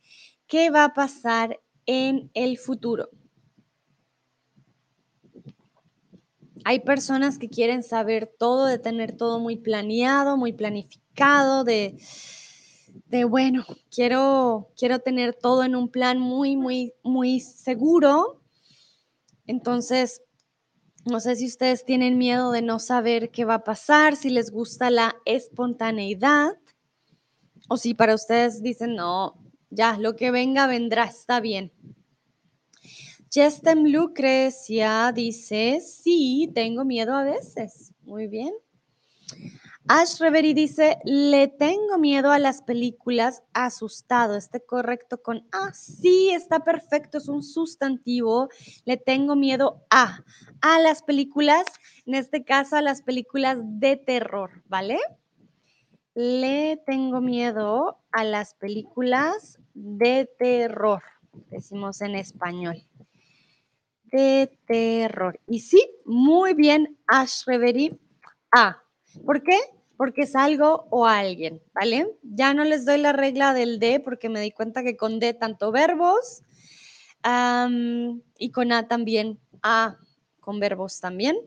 qué va a pasar en el futuro? Hay personas que quieren saber todo, de tener todo muy planeado, muy planificado, de, de bueno, quiero, quiero tener todo en un plan muy, muy, muy seguro. Entonces, no sé si ustedes tienen miedo de no saber qué va a pasar, si les gusta la espontaneidad o si para ustedes dicen, no, ya, lo que venga, vendrá, está bien. Jestem Lucrecia dice, sí, tengo miedo a veces. Muy bien. Ash Reverie dice, le tengo miedo a las películas asustado. ¿Está correcto con ah? Sí, está perfecto, es un sustantivo. Le tengo miedo a. A las películas, en este caso a las películas de terror, ¿vale? Le tengo miedo a las películas de terror, decimos en español de terror. Y sí, muy bien, Ash Reverie. A. ¿Por qué? Porque es algo o alguien, ¿vale? Ya no les doy la regla del D porque me di cuenta que con D tanto verbos y con A también, A con verbos también.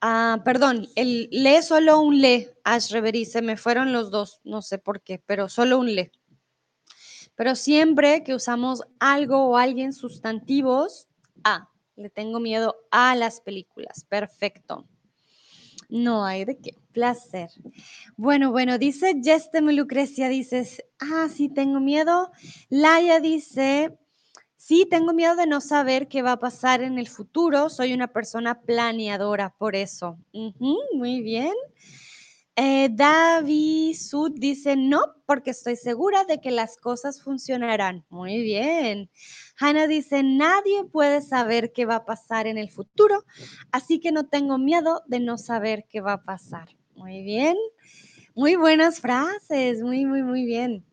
Ah, perdón, el le solo un le, Ash Reverie, se me fueron los dos, no sé por qué, pero solo un le. Pero siempre que usamos algo o alguien sustantivos, A. Le tengo miedo a las películas. Perfecto. No hay de qué. Placer. Bueno, bueno, dice Jestem Lucrecia, dices, ah, sí, tengo miedo. Laia dice, Sí, tengo miedo de no saber qué va a pasar en el futuro. Soy una persona planeadora por eso. muy bien. Eh, David Sud dice no, porque estoy segura de que las cosas funcionarán. Muy bien. Hannah dice, nadie puede saber qué va a pasar en el futuro, así que no tengo miedo de no saber qué va a pasar. Muy bien. Muy buenas frases, muy, muy, muy bien.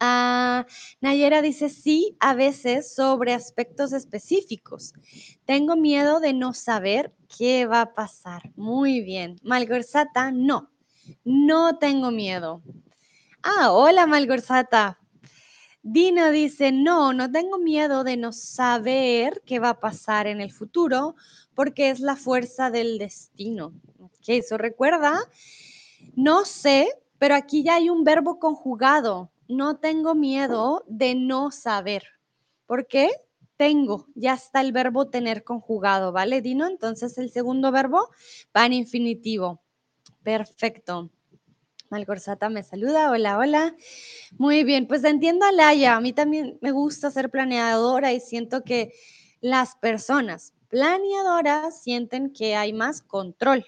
Ah, Nayera dice, sí, a veces sobre aspectos específicos. Tengo miedo de no saber qué va a pasar. Muy bien. Malgorzata, no. No tengo miedo. Ah, hola Malgorzata. Dino dice, no, no tengo miedo de no saber qué va a pasar en el futuro porque es la fuerza del destino. ¿Qué eso recuerda, no sé, pero aquí ya hay un verbo conjugado. No tengo miedo de no saber. ¿Por qué? Tengo, ya está el verbo tener conjugado, ¿vale, Dino? Entonces el segundo verbo va en infinitivo. Perfecto. Malgorzata me saluda. Hola, hola. Muy bien, pues entiendo a Laia. A mí también me gusta ser planeadora y siento que las personas planeadoras sienten que hay más control.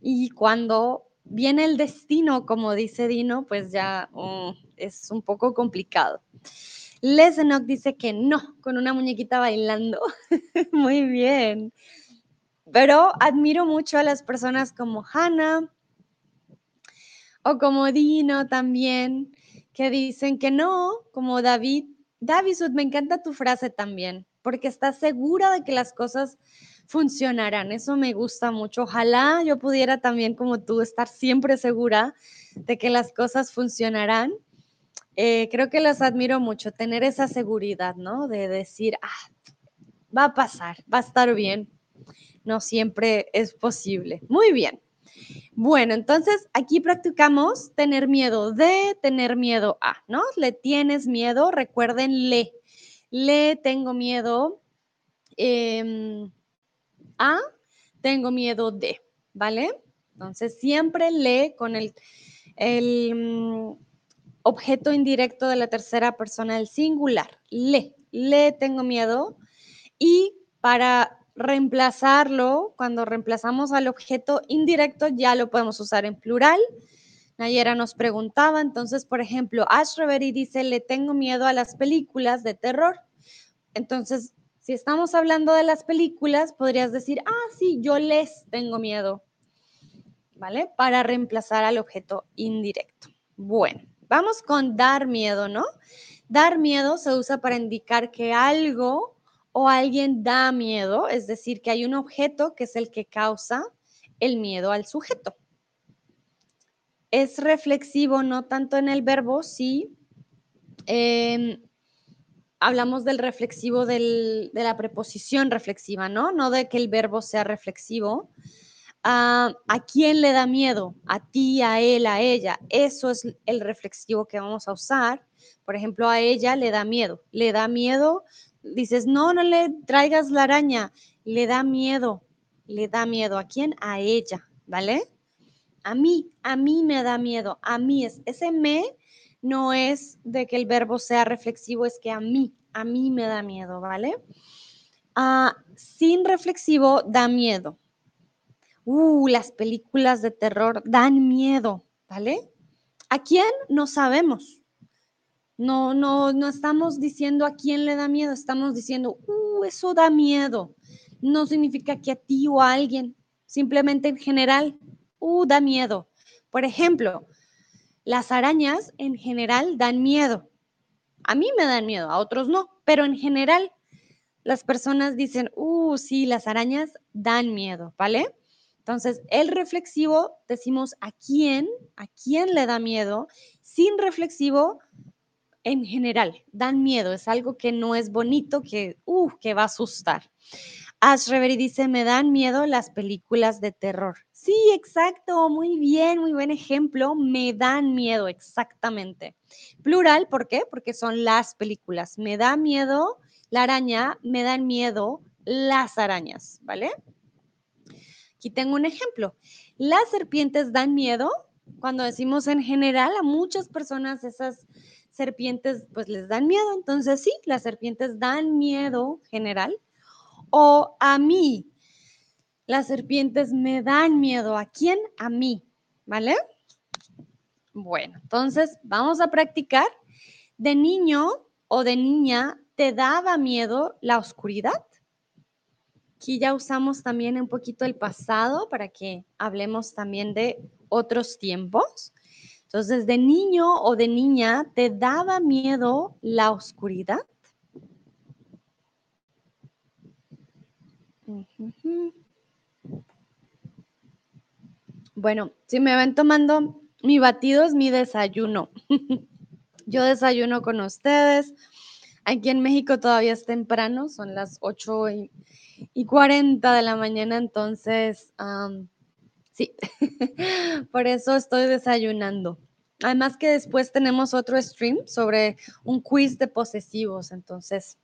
Y cuando viene el destino, como dice Dino, pues ya mm, es un poco complicado. Lesenok dice que no, con una muñequita bailando. (laughs) Muy bien. Pero admiro mucho a las personas como Hannah, o como Dino también, que dicen que no, como David. David, me encanta tu frase también, porque estás segura de que las cosas funcionarán. Eso me gusta mucho. Ojalá yo pudiera también, como tú, estar siempre segura de que las cosas funcionarán. Eh, creo que las admiro mucho, tener esa seguridad, ¿no? De decir, ah, va a pasar, va a estar bien. No siempre es posible. Muy bien. Bueno, entonces aquí practicamos tener miedo de, tener miedo a, ¿no? Le tienes miedo, recuerden le. Le tengo miedo em, a, tengo miedo de, ¿vale? Entonces siempre le con el, el mm, objeto indirecto de la tercera persona del singular. Le, le tengo miedo. Y para reemplazarlo, cuando reemplazamos al objeto indirecto, ya lo podemos usar en plural. Nayera nos preguntaba, entonces, por ejemplo, Ash dice, le tengo miedo a las películas de terror. Entonces, si estamos hablando de las películas, podrías decir, ah, sí, yo les tengo miedo, ¿vale? Para reemplazar al objeto indirecto. Bueno, vamos con dar miedo, ¿no? Dar miedo se usa para indicar que algo o alguien da miedo, es decir, que hay un objeto que es el que causa el miedo al sujeto. Es reflexivo no tanto en el verbo, sí. Em, hablamos del reflexivo de la preposición reflexiva, ¿no? No de que el verbo sea reflexivo. Ah, ¿A quién le da miedo? A ti, a él, a ella. Eso es el reflexivo que vamos a usar. Por ejemplo, a ella le da miedo. Le da miedo dices, no, no le traigas la araña, le da miedo, le da miedo. ¿A quién? A ella, ¿vale? A mí, a mí me da miedo, a mí es, ese me no es de que el verbo sea reflexivo, es que a mí, a mí me da miedo, ¿vale? Ah, sin reflexivo da miedo. Uh, las películas de terror dan miedo, ¿vale? ¿A quién? No sabemos. No, no, no estamos diciendo a quién le da miedo, estamos diciendo, uh, eso da miedo. No significa que a ti o a alguien, simplemente en general, uh, da miedo. Por ejemplo, las arañas en general dan miedo. A mí me dan miedo, a otros no, pero en general las personas dicen, uh, sí, las arañas dan miedo, ¿vale? Entonces, el reflexivo decimos a quién, a quién le da miedo. Sin reflexivo, en general, dan miedo, es algo que no es bonito, que, uh, que va a asustar. Ash Reverie dice, me dan miedo las películas de terror. Sí, exacto, muy bien, muy buen ejemplo. Me dan miedo, exactamente. Plural, ¿por qué? Porque son las películas. Me da miedo la araña, me dan miedo las arañas, ¿vale? Aquí tengo un ejemplo. Las serpientes dan miedo. Cuando decimos en general, a muchas personas esas serpientes pues les dan miedo, entonces sí, las serpientes dan miedo general. O a mí, las serpientes me dan miedo. ¿A quién? A mí, ¿vale? Bueno, entonces vamos a practicar. De niño o de niña, ¿te daba miedo la oscuridad? Aquí ya usamos también un poquito el pasado para que hablemos también de otros tiempos. Entonces, de niño o de niña, ¿te daba miedo la oscuridad? Bueno, si me ven tomando mi batido es mi desayuno. (laughs) Yo desayuno con ustedes. Aquí en México todavía es temprano, son las 8 y y 40 de la mañana, entonces, sí, (laughs) por eso estoy desayunando. Además que después tenemos otro stream sobre un quiz de posesivos, entonces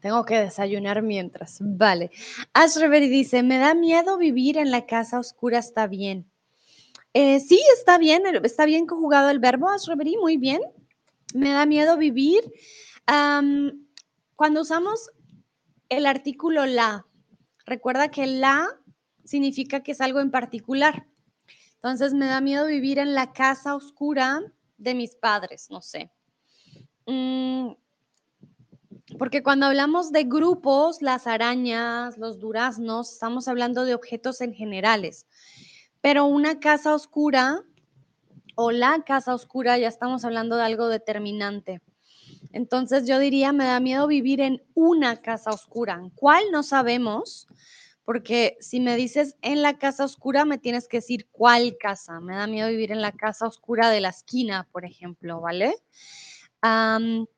tengo que desayunar mientras. Vale. Ash dice, me da miedo vivir en la casa oscura, está bien. Eh, sí, está bien, está bien conjugado el verbo, Ash muy bien. Me da miedo vivir. cuando usamos el artículo la. Recuerda que la significa que es algo en particular. Entonces me da miedo vivir en la casa oscura de mis padres, no sé. Mm, porque cuando hablamos de grupos, las arañas, los duraznos, estamos hablando de objetos en generales. Pero una casa oscura o la casa oscura ya estamos hablando de algo determinante. Entonces yo diría, me da miedo vivir en una casa oscura. ¿En cuál? No sabemos, porque si me dices en la casa oscura, me tienes que decir cuál casa. Me da miedo vivir en la casa oscura de la esquina, por ejemplo, ¿vale?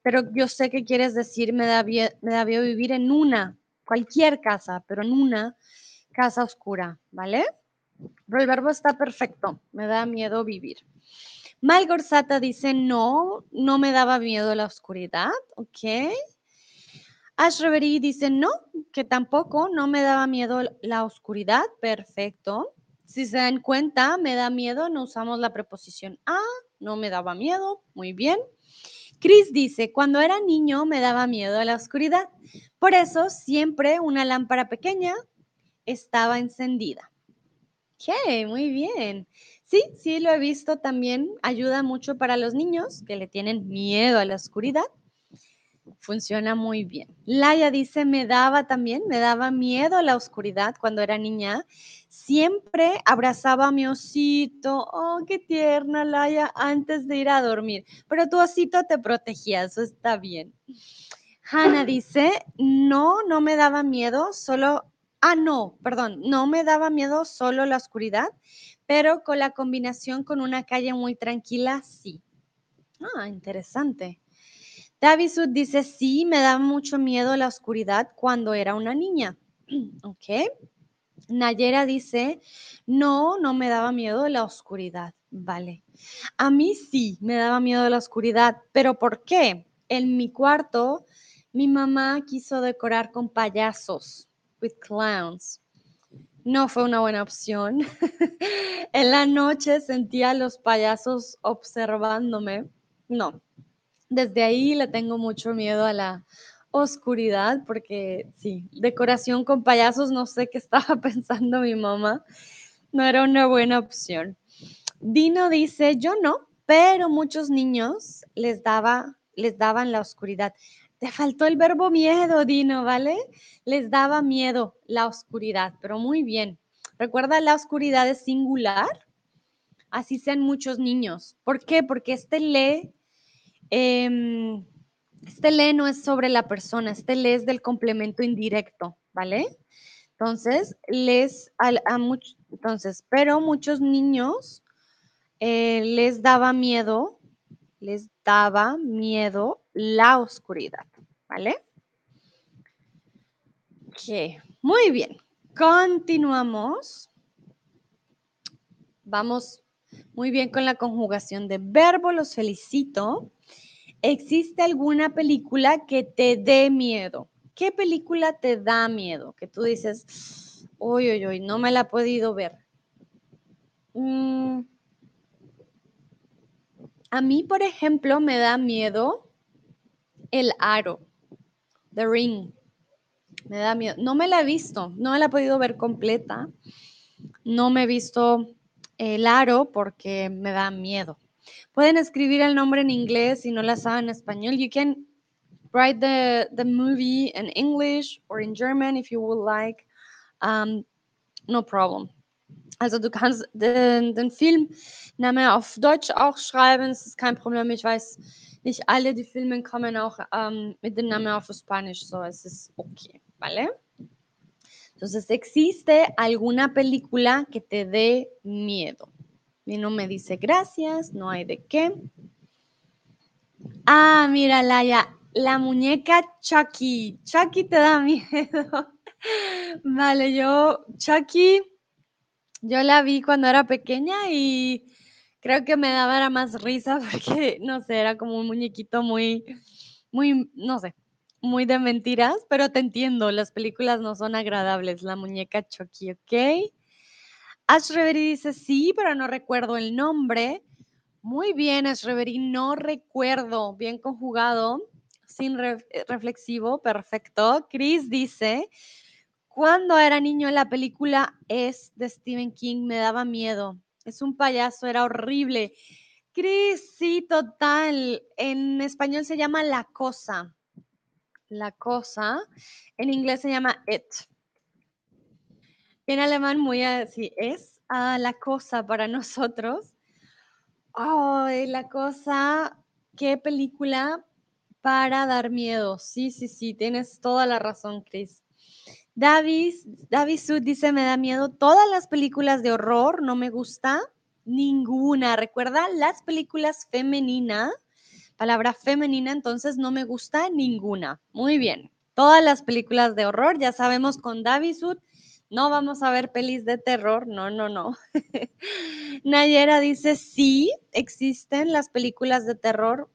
pero yo sé que quieres decir, me da, me miedo vivir en una, cualquier casa, pero en una casa oscura, ¿vale? Pero el verbo está perfecto, me da miedo vivir. Malgorzata dice, no, no me daba miedo la oscuridad, ¿ok? Ash dice, no, que tampoco, no me daba miedo la oscuridad, perfecto. Si se dan cuenta, me da miedo, no usamos la preposición a, no me daba miedo, muy bien. Chris dice, cuando era niño me daba miedo la oscuridad, por eso siempre una lámpara pequeña estaba encendida. Ok, muy bien. Sí, sí, lo he visto también. Ayuda mucho para los niños que le tienen miedo a la oscuridad. Funciona muy bien. Laia dice, me daba también, me daba miedo a la oscuridad cuando era niña. Siempre abrazaba a mi osito. Oh, qué tierna, Laia, antes de ir a dormir. Pero tu osito te protegía, eso está bien. Hanna (laughs) dice, no, no me daba miedo, solo, ah, no, perdón, no me daba miedo solo la oscuridad pero con la combinación con una calle muy tranquila, sí. Ah, interesante. Davisud dice, sí, me da mucho miedo la oscuridad cuando era una niña. (clears throat) ok. Nayera dice, no, no me daba miedo la oscuridad. Vale. A mí sí me daba miedo la oscuridad, pero ¿por qué? En mi cuarto, mi mamá quiso decorar con payasos, with clowns no fue una buena opción. (laughs) en la noche sentía a los payasos observándome. No, desde ahí le tengo mucho miedo a la oscuridad porque sí, decoración con payasos, no sé qué (laughs) estaba pensando mi mamá. No era una buena opción. Dino dice, yo no, pero muchos niños les daba les daban la oscuridad. Te faltó el verbo miedo, Dino, ¿vale? Les daba miedo la oscuridad, pero muy bien. Recuerda, la oscuridad es singular, así sean muchos niños. ¿Por qué? Porque este le, em, este le no es sobre la persona, este le es del complemento indirecto, ¿vale? Entonces, les a, muchos, entonces, pero muchos niños eh, les daba miedo, les daba miedo la oscuridad. ¿vale? Ok, muy bien. Continuamos. Vamos muy bien con la conjugación de verbo, los felicito. ¿Existe alguna película que te dé miedo? ¿Qué película te da miedo? Que tú dices, uy, uy, uy, no me la he podido ver. Mm, A mí, por ejemplo, me da miedo el aro, the ring. Me da miedo. No me la he visto, no me la he podido ver completa. No me he visto el aro porque me da miedo. Pueden escribir el nombre en inglés si no la saben en español. You can write the, the movie in English or in German if you would like. Um, no problem. Also du kannst den, den Film Name auf Deutsch auch schreiben, es ist kein Problem. Ich weiß, nicht alle die Filme kommen auch um, mit dem Namen auf Spanisch, so es ist okay, ¿vale? Entonces, ¿existe alguna película que te dé miedo? Y no me dice gracias, no hay de qué. Ah, mira, Laia, la muñeca Chucky. Chucky te da miedo. (laughs) Vale, yo, Chucky, yo la vi cuando era pequeña y creo que me daba más risa (laughs) porque, no sé, era como un muñequito muy, muy, no sé, muy de mentiras, pero te entiendo, las películas no son agradables. La muñeca Chucky, ¿ok? Ash Reverie dice sí, pero no recuerdo el nombre. Muy bien, Ash Reverie, no recuerdo. Bien conjugado, sin reflexivo, perfecto. Chris dice, cuando era niño la película es de Stephen King, me daba miedo. Es un payaso, era horrible. Chris, sí, total. En español se llama La Cosa. La Cosa. En inglés se llama It. En alemán muy así es a la cosa para nosotros. Ay, la cosa, qué película para dar miedo. Sí, sí, sí, tienes toda la razón, Chris. Davis, Davis Sud dice, me da miedo todas las películas de horror, no me gusta ninguna. Recuerda las películas femeninas, palabra femenina, entonces no me gusta ninguna. Muy bien. Todas las películas de horror, ya sabemos con Davis Sud, no vamos a ver pelis de terror, no, no, no. (laughs) Nayera dice, sí, existen las películas de terror.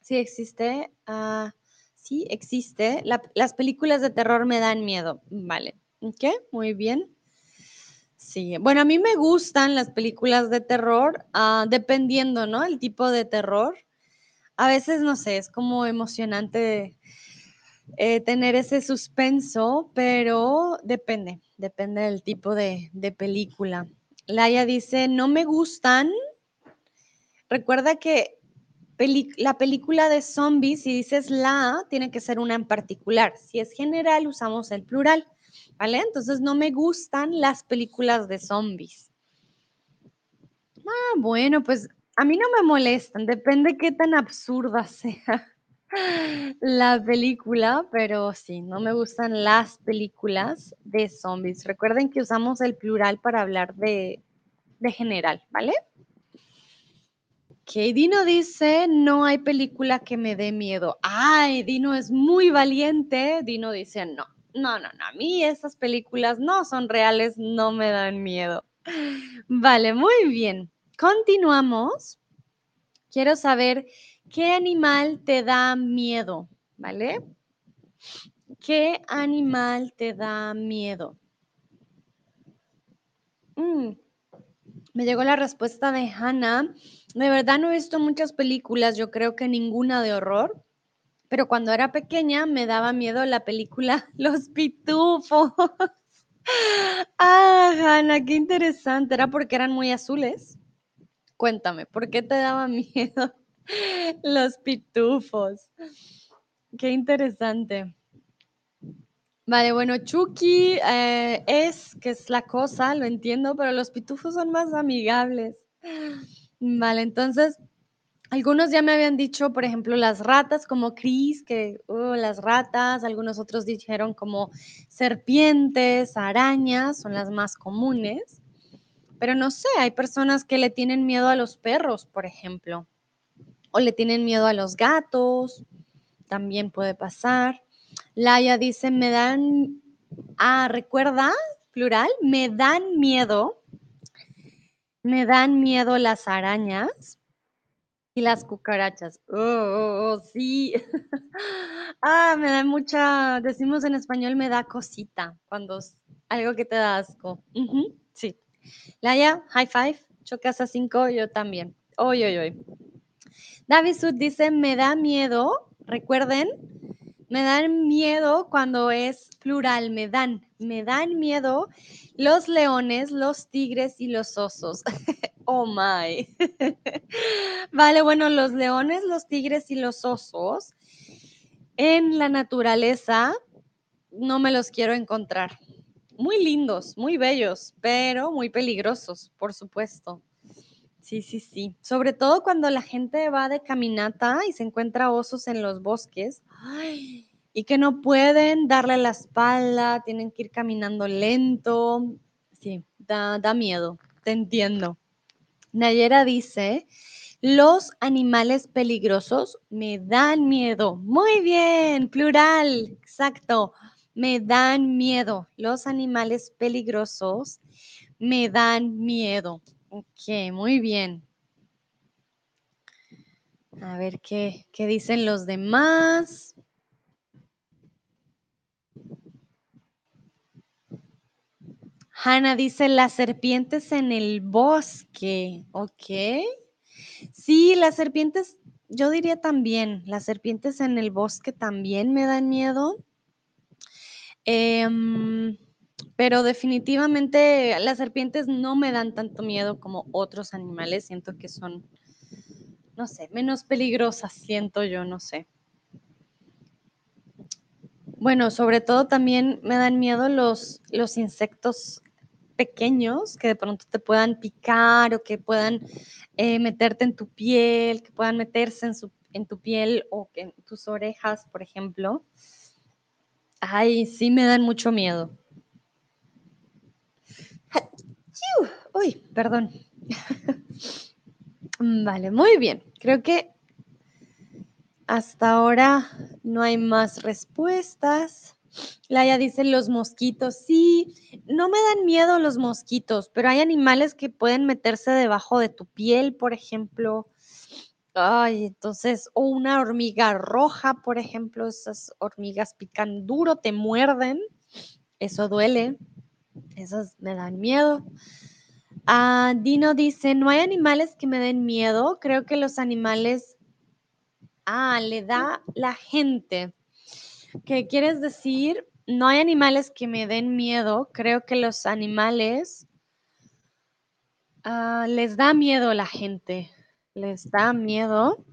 Sí existe. Ah, sí, existe. las películas de terror me dan miedo. Vale. ¿Qué? Muy bien. Sí, bueno, a mí me gustan las películas de terror, ah, dependiendo, ¿no? El tipo de terror. A veces, no sé, es como emocionante eh, tener ese suspenso, pero depende, depende del tipo de, película. Laia dice, no me gustan. Recuerda que la película de zombies, si dices la, tiene que ser una en particular. Si es general, usamos el plural, ¿vale? Entonces no me gustan las películas de zombies. Ah, bueno, pues a mí no me molestan, depende qué tan absurda (laughs) sea la película, pero sí, no me gustan las películas de zombies. Recuerden que usamos el plural para hablar de, de general, ¿vale? Ok, Dino dice, no hay película que me dé miedo. Ay, Dino es muy valiente. Dino dice, no, no, no, no, a mí esas películas no son reales, no me dan miedo. Vale, muy bien. Continuamos. Quiero saber ¿Qué animal te da miedo? ¿Vale? ¿Qué animal te da miedo? Mm, me llegó la respuesta de Hannah. De verdad no he visto muchas películas, yo creo que ninguna de horror, pero cuando era pequeña me daba miedo la película (laughs) Los Pitufos. (laughs) ah, Hannah, qué interesante. ¿Era porque eran muy azules? Cuéntame, ¿por qué te daba (laughs) miedo? Los pitufos. Qué interesante. Vale, bueno, Chucky eh, es, que es la cosa, lo entiendo, pero los pitufos son más amigables. Vale, entonces, algunos ya me habían dicho, por ejemplo, las ratas, como Chris, que uh, las ratas, algunos otros dijeron como serpientes, arañas, son las más comunes. Pero no sé, hay personas que le tienen miedo a los perros, por ejemplo o le tienen miedo a los gatos, también puede pasar. Laia dice, me dan, ah, recuerda, plural, me dan miedo, me dan miedo las arañas y las cucarachas. Oh, oh, oh sí. (laughs) ah, me da mucha, decimos en español, me da cosita cuando algo que te da asco. sí. Laia, high five, chocas a cinco, yo también. Oy, oy, oy. David Sud dice, me da miedo, recuerden, me dan miedo cuando es plural, me dan, me dan miedo los leones, los tigres y los osos. (laughs) oh my. (laughs) vale, bueno, los leones, los tigres y los osos en la naturaleza no me los quiero encontrar. Muy lindos, muy bellos, pero muy peligrosos, por supuesto. Sí, sí, sí. Sobre todo cuando la gente va de caminata y se encuentra osos en los bosques y que no pueden darle la espalda, tienen que ir caminando lento. Sí, da, da miedo, te entiendo. Nayera dice, los animales peligrosos me dan miedo. Muy bien, plural, exacto. Me dan miedo. Los animales peligrosos me dan miedo. Ok, muy bien. A ver qué, qué dicen los demás. Hanna dice las serpientes en el bosque. Ok. Sí, las serpientes, yo diría también, las serpientes en el bosque también me dan miedo. Em, pero definitivamente las serpientes no me dan tanto miedo como otros animales. Siento que son, no sé, menos peligrosas, siento yo, no sé. Bueno, sobre todo también me dan miedo los, los insectos pequeños que de pronto te puedan picar o que puedan eh, meterte en tu piel, que puedan meterse en, su, en tu piel o en tus orejas, por ejemplo. Ay, sí me dan mucho miedo. Uy, perdón. (laughs) Vale, muy bien. Creo que hasta ahora no hay más respuestas. Laia dice los mosquitos. Sí, no me dan miedo los mosquitos, pero hay animales que pueden meterse debajo de tu piel, por ejemplo. Ay, entonces, o una hormiga roja, por ejemplo, esas hormigas pican duro, te muerden. Eso duele. Esas me dan miedo. Ah, Dino dice, no hay animales que me den miedo. Creo que los animales, ah, le da la gente. ¿Qué quieres decir? No hay animales que me den miedo. Creo que los animales ah, les da miedo la gente. Les da miedo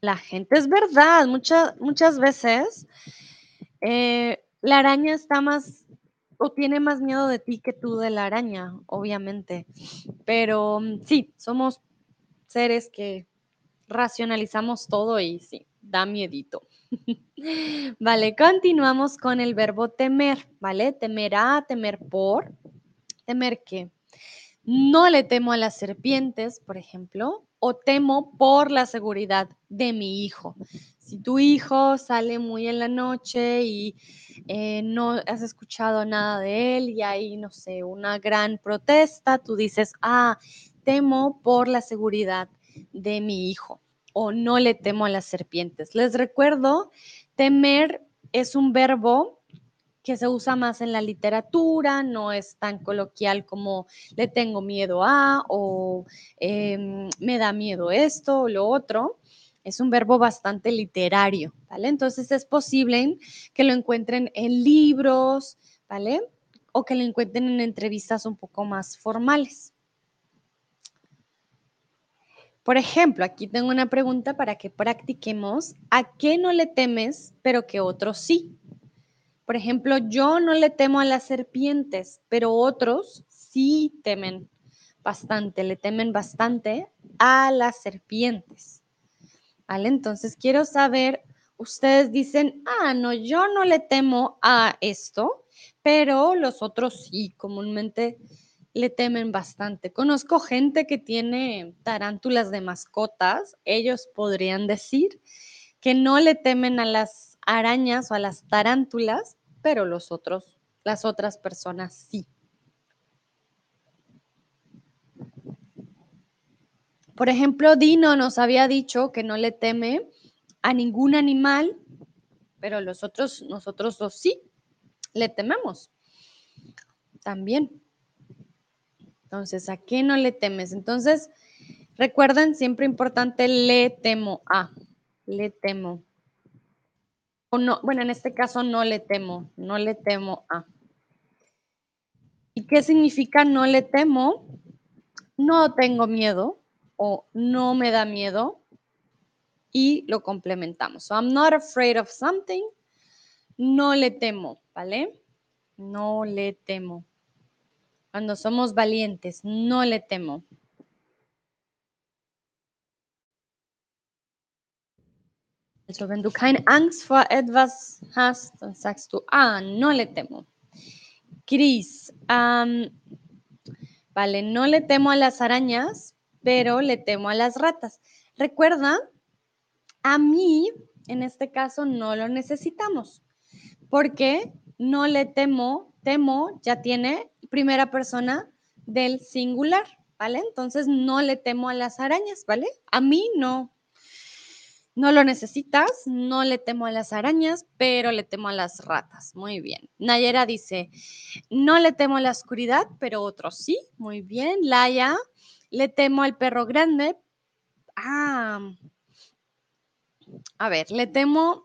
la gente. Es verdad, muchas muchas veces eh, la araña está más o tiene más miedo de ti que tú de la araña, obviamente. Pero mm, sí, somos seres que racionalizamos todo y sí, da miedito. (laughs) vale, continuamos con el verbo temer, ¿vale? Temerá, temer por. ¿Temer qué? No le temo a las serpientes, por ejemplo, o temo por la seguridad de mi hijo. Si tu hijo sale muy en la noche y eh, no has escuchado nada de él y hay, no sé, una gran protesta, tú dices, ah, temo por la seguridad de mi hijo o no le temo a las serpientes. Les recuerdo, temer es un verbo que se usa más en la literatura, no es tan coloquial como le tengo miedo a o em, me da miedo esto o lo otro. Es un verbo bastante literario, ¿vale? Entonces es posible que lo encuentren en libros, ¿vale? O que lo encuentren en entrevistas un poco más formales. Por ejemplo, aquí tengo una pregunta para que practiquemos. ¿A qué no le temes, pero que otros sí? Por ejemplo, yo no le temo a las serpientes, pero otros sí temen bastante, le temen bastante a las serpientes. ¿Vale? Entonces quiero saber, ustedes dicen, ah, no, yo no le temo a esto, pero los otros sí, comúnmente le temen bastante. Conozco gente que tiene tarántulas de mascotas, ellos podrían decir que no le temen a las arañas o a las tarántulas, pero los otros, las otras personas sí. Por ejemplo, Dino nos había dicho que no le teme a ningún animal, pero los otros, nosotros dos sí, le tememos. También. Entonces, ¿a qué no le temes? Entonces, Recuerden, siempre importante, le temo a. Le temo. O no, bueno, en este caso no le temo, no le temo a. ¿Y qué significa no le temo? No tengo miedo o no me da miedo y lo complementamos. So I'm not afraid of something. No le temo, ¿vale? No le temo. Cuando somos valientes, no le temo. Also, wenn du keine Angst vor etwas hast, dann sagst du, ah, no le temo. Cris, um, vale, no le temo a las arañas, pero le temo a las ratas. Recuerda, a mí, en este caso, no lo necesitamos, porque no le temo, temo ya tiene primera persona del singular, ¿vale? Entonces no le temo a las arañas, ¿vale? A mí no, no lo necesitas, no le temo a las arañas, pero le temo a las ratas. Muy bien. Nayera dice, no le temo a la oscuridad, pero otros sí. Muy bien. Laia, le temo al perro grande. Ah, a ver, le temo,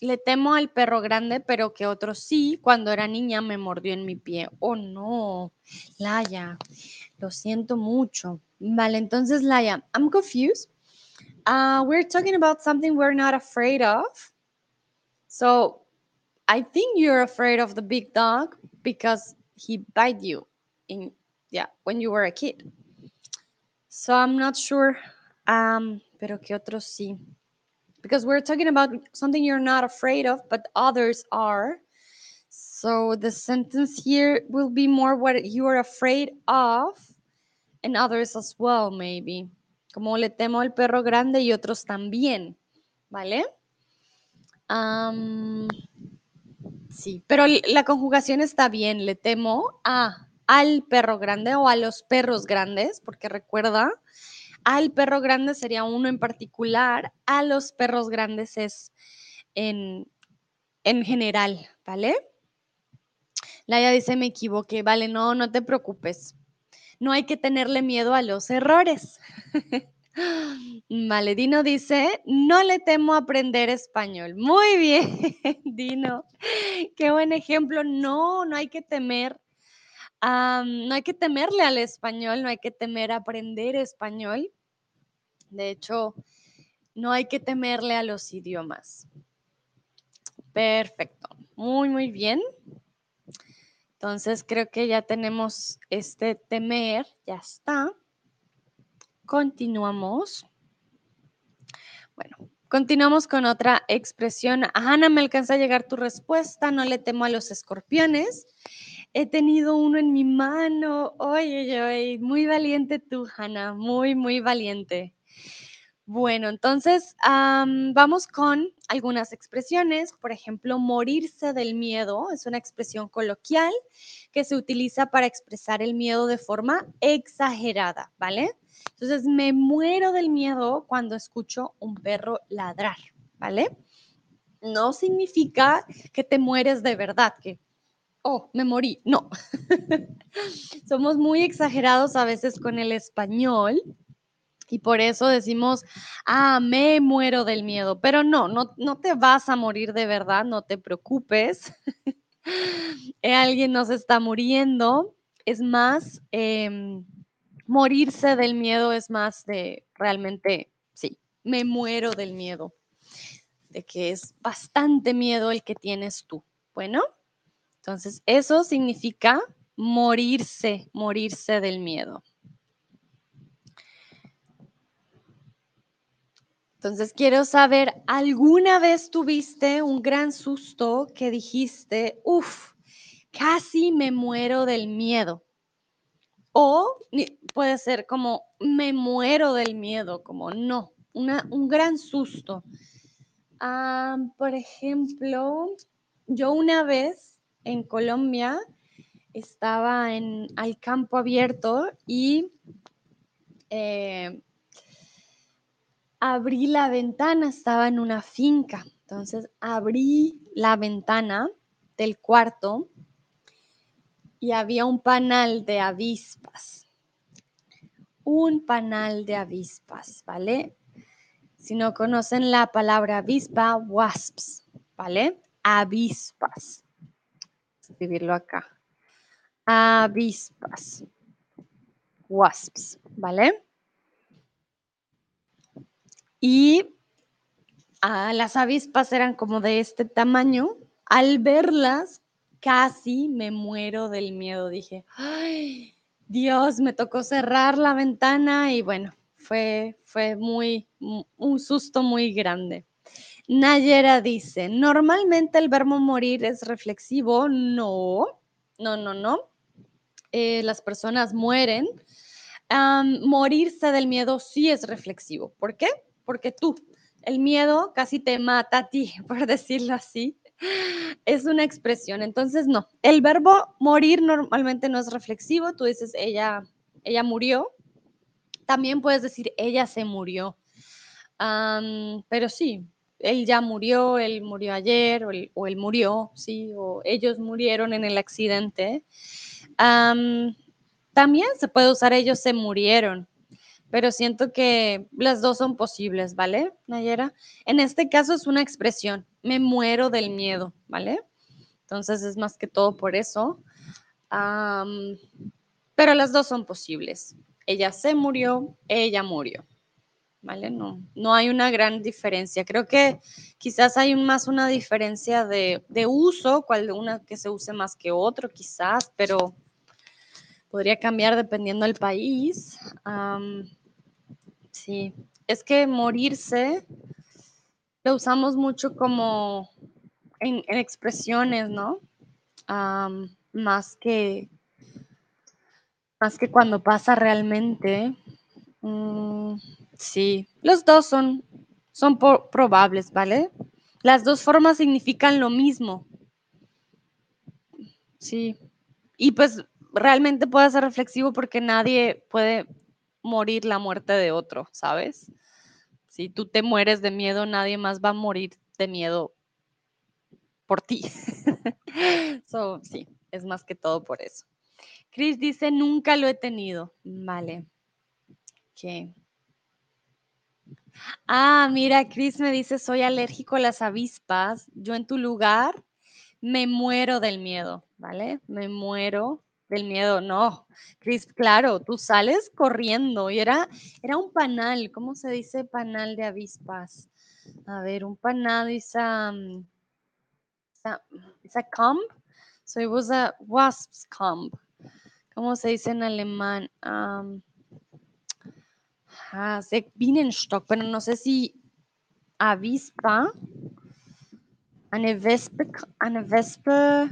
le temo al perro grande, pero que otros sí. Cuando era niña me mordió en mi pie. Oh, no. Laia, lo siento mucho. Vale, entonces, Laia, I'm confused. Uh, we're talking about something we're not afraid of. So I think you're afraid of the big dog because he bite you in yeah when you were a kid. So I'm not sure. Um, pero que otros sí. Because we're talking about something you're not afraid of, but others are. So the sentence here will be more what you are afraid of, and others as well, maybe. como le temo al perro grande y otros también, ¿vale? sí, pero la conjugación está bien, le temo a al perro grande o a los perros grandes, porque recuerda, al perro grande sería uno en particular, a los perros grandes es en, en general, ¿vale? Laia dice, me equivoqué, vale, no, no te preocupes no hay que tenerle miedo a los errores. (laughs) Vale, Dino dice, no le temo aprender español. Muy (laughs) bien, Dino. Qué buen ejemplo. No, no hay que temer. No hay que temerle al español, no hay que temer aprender español. De hecho, no hay que temerle a los idiomas. Perfecto. Muy, muy bien. Entonces creo que ya tenemos este temer, ya está. Continuamos. Bueno, continuamos con otra expresión. A Hanna me alcanza a llegar tu respuesta, no le temo a los escorpiones. He tenido uno en mi mano. Oye, oye, muy valiente tú, Hanna, muy, muy valiente. Bueno, entonces vamos con algunas expresiones. Por ejemplo, morirse del miedo es una expresión coloquial que se utiliza para expresar el miedo de forma exagerada, ¿vale? Entonces, me muero del miedo cuando escucho un perro ladrar, ¿vale? No significa que te mueres de verdad, que, oh, me morí. No. (laughs) Somos muy exagerados a veces con el español y por eso decimos, ah, me muero del miedo, pero no, no, no te vas a morir de verdad, no te preocupes. (laughs) Eh, alguien nos está muriendo, es más, em, morirse del miedo es más de realmente, sí, me muero del miedo, de que es bastante miedo el que tienes tú. Bueno, entonces eso significa morirse, morirse del miedo. Entonces quiero saber, ¿alguna vez tuviste un gran susto que dijiste, uff, casi me muero del miedo? O puede ser como, me muero del miedo, como no, un gran susto. Ah, por ejemplo, yo una vez en Colombia estaba en al campo abierto y eh, abrí la ventana, estaba en una finca, entonces abrí la ventana del cuarto y había un panal de avispas. un panal de avispas, ¿vale? Si no conocen la palabra avispa, wasps, ¿vale? Avispas. Escribirlo acá. Avispas. Wasps, ¿vale? Y ah, las avispas eran como de este tamaño. Al verlas, casi me muero del miedo. Dije, ay, Dios, me tocó cerrar la ventana y bueno, fue, fue muy, un susto muy grande. Nayera dice, normalmente el verbo morir es reflexivo. No, no, no, no. Eh, las personas mueren. morirse del miedo sí es reflexivo. ¿Por qué? Porque tú, el miedo casi te mata a ti, (laughs) por decirlo así. Es una expresión. Entonces, no. El verbo morir normalmente no es reflexivo. Tú dices, ella, ella murió. También puedes decir, ella se murió. pero sí, él ya murió, él murió ayer, o él, murió, sí, o ellos murieron en el accidente. también se puede usar ellos se murieron, pero siento que las dos son posibles, ¿vale, Nayera? En este caso es una expresión, me muero del miedo, ¿vale? Entonces es más que todo por eso. pero las dos son posibles. Ella se murió, ella murió. ¿Vale? No, no hay una gran diferencia. Creo que quizás hay más una diferencia de, uso, cual una que se use más que otro, quizás, pero podría cambiar dependiendo del país. sí, es que morirse lo usamos mucho como en, expresiones, ¿no? más que más que cuando pasa realmente. Mm, Sí, los dos son, son probables, ¿vale? Las dos formas significan lo mismo. Sí. Y pues realmente puede ser reflexivo porque nadie puede morir la muerte de otro, ¿sabes? Si tú te mueres de miedo, nadie más va a morir de miedo por ti. (laughs) so, sí, es más que todo por eso. Chris dice, nunca lo he tenido. Vale. Okay. Ah, mira, Chris me dice, soy alérgico a las avispas. Yo en tu lugar me muero del miedo, ¿vale? Me muero del miedo. No, Chris, claro, tú sales corriendo y era, era un panal. ¿Cómo se dice panal de avispas? A ver, un panal es a, es a comb. So it was a wasp's comb. ¿Cómo se dice en alemán? Ajá, sé Bienenstock, pero no sé si avispa, eine Wespe, eine Wespe,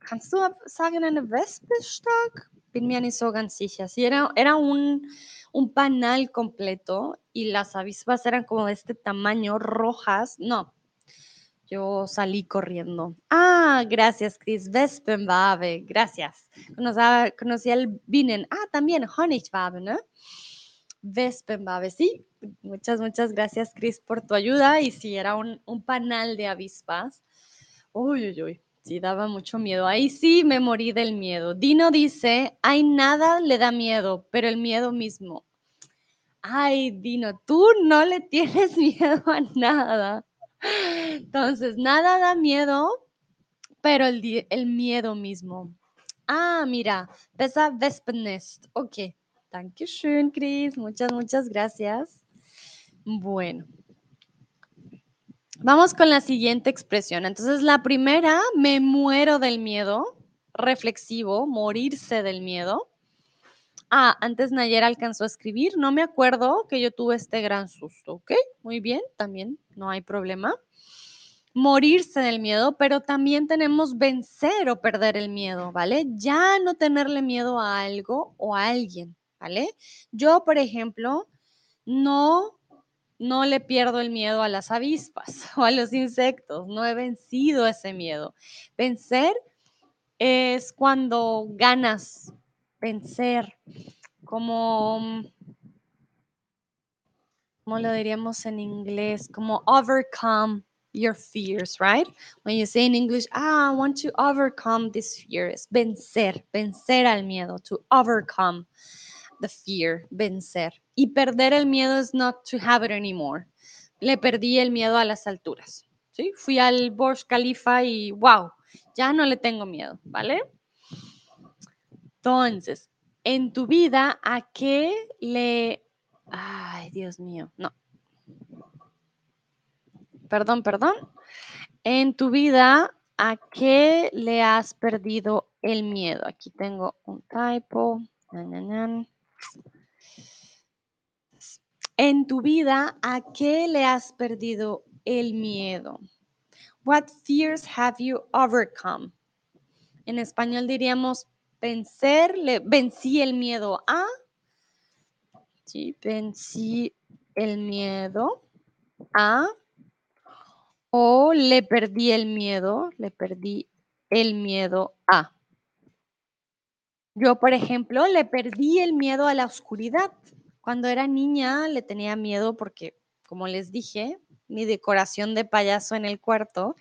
kannst du sagen eine Wespenstock? Bin mir nicht so ganz sicher. Sí, era, era un, un panal completo y las avispas eran como de este tamaño, rojas. No, yo salí corriendo. Ah, gracias, Chris. Wespenwabe, gracias. Conocía, conocía el Bienen. Ah, también Honigwabe, ¿no? Vespenbabe. Sí, muchas, muchas gracias, Chris, por tu ayuda. Y si era un, panal de avispas. Uy, uy, uy. Sí, daba mucho miedo. Ahí sí me morí del miedo. Dino dice, hay nada le da miedo, pero el miedo mismo. Ay, Dino, tú no le (laughs) tienes miedo a nada. Entonces, nada da miedo, pero el, el miedo mismo. Ah, mira, pesa Vespenest. Ok, Dankeschön, Chris. Muchas, muchas gracias. Bueno. Vamos con la siguiente expresión. Entonces, la primera, me muero del miedo, reflexivo, morirse del miedo. Ah, antes Nayera alcanzó a escribir, no me acuerdo que yo tuve este gran susto, ¿ok? Muy bien, también no hay problema. Morirse del miedo, pero también tenemos vencer o perder el miedo, ¿vale? Ya no tenerle miedo a algo o a alguien. Yo, por ejemplo, no, no le pierdo el miedo a las avispas (laughs) o a los insectos, no he vencido ese miedo. Vencer es cuando ganas, vencer, como, ¿cómo lo diríamos en inglés? Como overcome your fears, right? When you say in English, ah, I want to overcome this fear, es vencer, vencer al miedo, to overcome the fear, vencer. Y perder el miedo es not to have it anymore. Le perdí el miedo a las alturas. ¿sí? Fui al Burj Khalifa y wow, ya no le tengo miedo, ¿vale? Entonces, en tu vida, ¿a qué le... Ay, Dios mío, no. Perdón, perdón. En tu vida, ¿a qué le has perdido el miedo? Aquí tengo un typo. En tu vida, ¿a qué le has perdido el miedo? What fears have you overcome? En español diríamos vencer, vencí el miedo a. Vencí el miedo a. O le perdí el miedo, le perdí el miedo a. Yo, por ejemplo, le perdí el miedo a la oscuridad. Cuando era niña le tenía miedo porque, como les dije, mi decoración de payaso en el cuarto,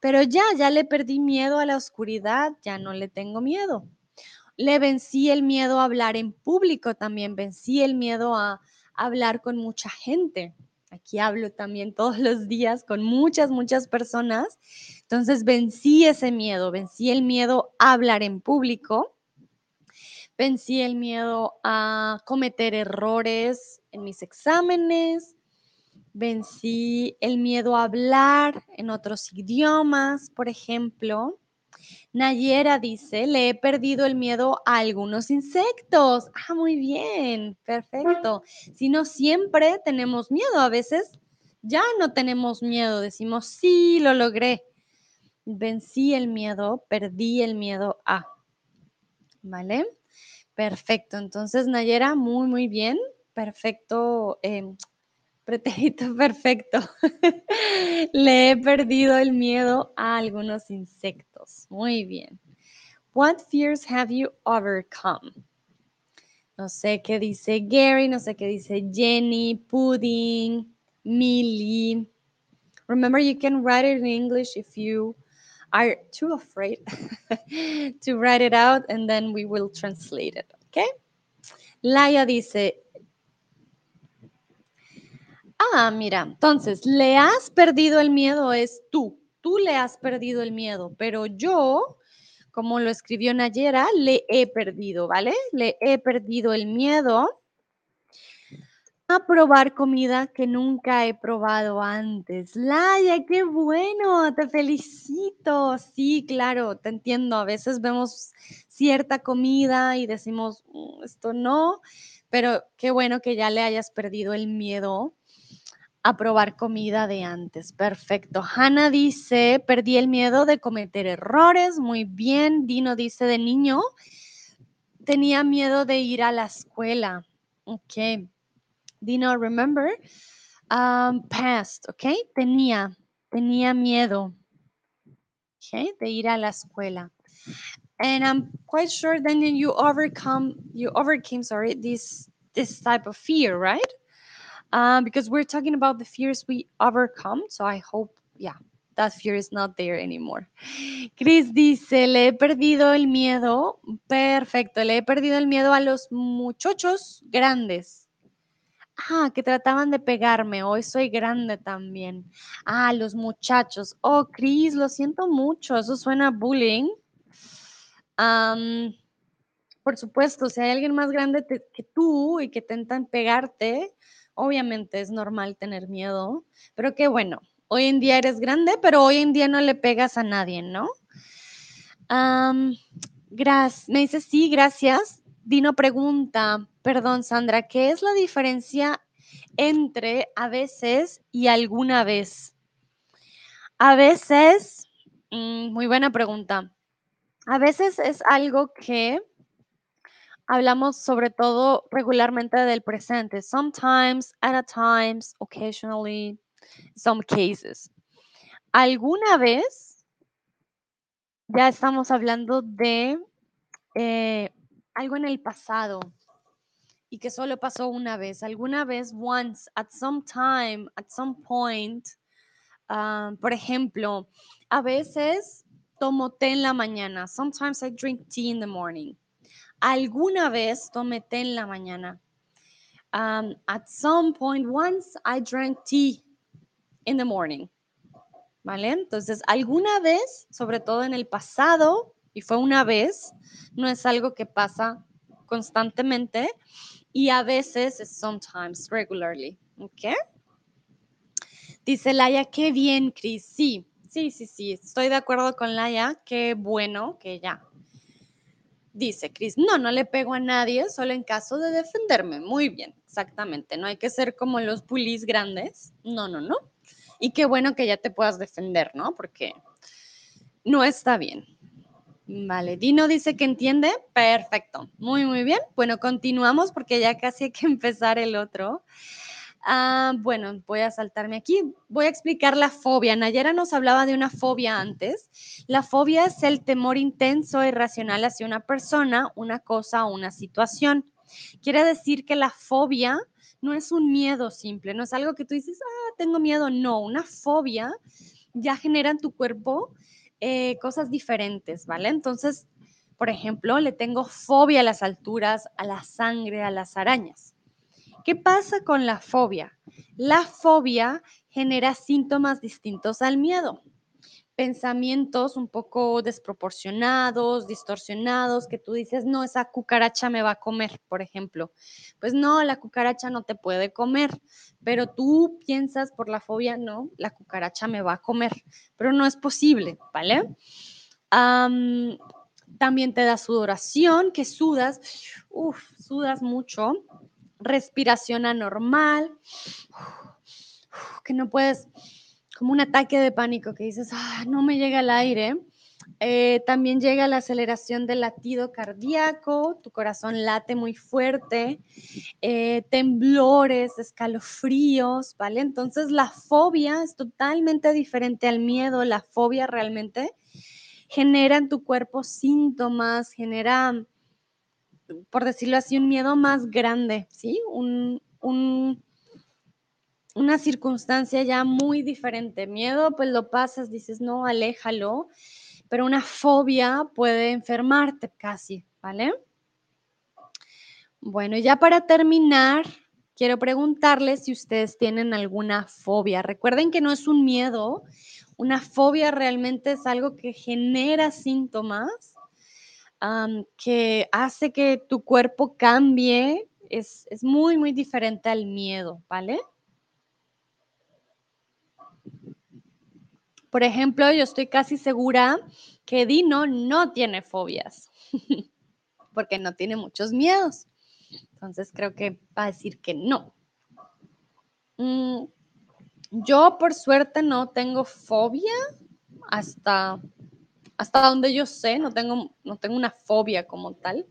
pero ya, ya le perdí miedo a la oscuridad, ya no le tengo miedo. Le vencí el miedo a hablar en público también, vencí el miedo a hablar con mucha gente. Aquí hablo también todos los días con muchas, muchas personas. Entonces vencí ese miedo, vencí el miedo a hablar en público vencí el miedo a cometer errores en mis exámenes, vencí el miedo a hablar en otros idiomas, por ejemplo. Nayera dice, le he perdido el miedo a algunos insectos. Ah, muy bien, perfecto. Si no siempre tenemos miedo, a veces ya no tenemos miedo, decimos, sí, lo logré. Vencí el miedo, perdí el miedo a. ¿Vale? Perfecto, entonces Nayera, muy, muy bien, perfecto, (tsk) eh, (laughs) perfecto. (laughs) Le he perdido el miedo a algunos insectos. Muy bien. What fears have you overcome? No sé qué dice Gary, no sé qué dice Jenny, Pudding, Millie. Remember, you can write it in English if you are too afraid (laughs) to write it out and then we will translate it, okay? Laia dice, ah, mira, entonces, le has perdido el miedo es tú, tú le has perdido el miedo, pero yo, como lo escribió Nayera, le he perdido, ¿vale? Le he perdido el miedo a probar comida que nunca he probado antes. Laia, qué bueno, te felicito. Sí, claro, te entiendo. A veces vemos cierta comida y decimos, "Mm, esto no, pero qué bueno que ya le hayas perdido el miedo a probar comida de antes. Perfecto. Hanna dice, perdí el miedo de cometer errores. Muy bien. Dino dice, de niño, tenía miedo de ir a la escuela. Ok. Dino, remember? Um, past, ok? Tenía, tenía miedo, ok, de ir a la escuela. And I'm quite sure then you overcome, you overcame, sorry, this this type of fear, right? Um, because we're talking about the fears we overcome. So I hope, yeah, that fear is not there anymore. Chris dice, le he perdido el miedo. Perfecto, le he perdido el miedo a los muchachos grandes. Ah, que trataban de pegarme. Hoy soy grande también. Ah, los muchachos. Oh, Chris, lo siento mucho. Eso suena a bullying. Am, por supuesto, si hay alguien más grande que tú y que intentan pegarte, obviamente es normal tener miedo. Pero qué bueno. Hoy en día eres grande, pero hoy en día no le pegas a nadie, ¿no? Gracias. Me dice sí, gracias. Dino pregunta, perdón, Sandra, ¿qué es la diferencia entre a veces y alguna vez? A veces, mm, muy buena pregunta. A veces es algo que hablamos sobre todo regularmente del presente. Sometimes, at a times, occasionally, some cases. Alguna vez ya estamos hablando de eh, algo en el pasado y que solo pasó una vez. Alguna vez, once, at some time, at some point. ah, por ejemplo, a veces tomo té en la mañana. Sometimes I drink tea in the morning. alguna vez tomé té en la mañana. Um, at some point, once I drank tea in the morning. ¿Vale? Entonces, alguna vez, sobre todo en el pasado, y fue una vez, no es algo que pasa constantemente, y a veces es sometimes, regularly. ¿Ok? Dice Laia, qué bien, Cris. Sí, sí, sí, sí, estoy de acuerdo con Laia, qué bueno que ya. Dice Cris, no, no le pego a nadie, solo en caso de defenderme. Muy bien, exactamente. No hay que ser como los pulis grandes. No, no, no. Y qué bueno que ya te puedas defender, ¿no? Porque no está bien. Vale, Dino dice que entiende. Perfecto. Muy, muy bien. Bueno, continuamos porque ya casi hay que (laughs) empezar el otro. Ah, bueno, voy a saltarme aquí. Voy a explicar la fobia. Nayera nos hablaba de una fobia antes. La fobia es el temor intenso e irracional hacia una persona, una cosa o una situación. Quiere decir que la fobia no es un miedo simple, no es algo que tú dices, ah, tengo miedo. No, una fobia ya genera en tu cuerpo eh, cosas diferentes, ¿vale? Entonces, por ejemplo, le tengo fobia a las alturas, a la sangre, a las arañas. ¿Qué pasa con la fobia? La fobia genera síntomas distintos al miedo. Pensamientos un poco desproporcionados, distorsionados, que tú dices, no, esa cucaracha me va a comer, por ejemplo. Pues no, la cucaracha no te puede comer, pero tú piensas por la fobia, no, la cucaracha me va a comer, pero no es posible, ¿vale? también te da sudoración, que sudas, uff, sudas mucho, respiración anormal, que no puedes, como un ataque de pánico, que dices, ah, no me llega el aire. Eh, también llega la aceleración del latido cardíaco, tu corazón late muy fuerte, eh, temblores, escalofríos, ¿vale? Entonces la fobia es totalmente diferente al miedo, la fobia realmente genera en tu cuerpo síntomas, genera por decirlo así, un miedo más grande, ¿sí? Una circunstancia ya muy diferente. Miedo, pues lo pasas, dices, no, aléjalo, pero una fobia puede enfermarte casi, ¿vale? Bueno, ya para terminar, quiero preguntarles si ustedes tienen alguna fobia. Recuerden que no es un miedo, una fobia realmente es algo que genera síntomas que hace que tu cuerpo cambie es, es muy, muy diferente al miedo, ¿vale? Por ejemplo, yo estoy casi segura que Dino no tiene fobias, (laughs) porque no tiene muchos miedos. Entonces creo que va a decir que no. Mm, yo por suerte no tengo fobia hasta hasta donde yo sé, no tengo, no tengo una fobia como tal.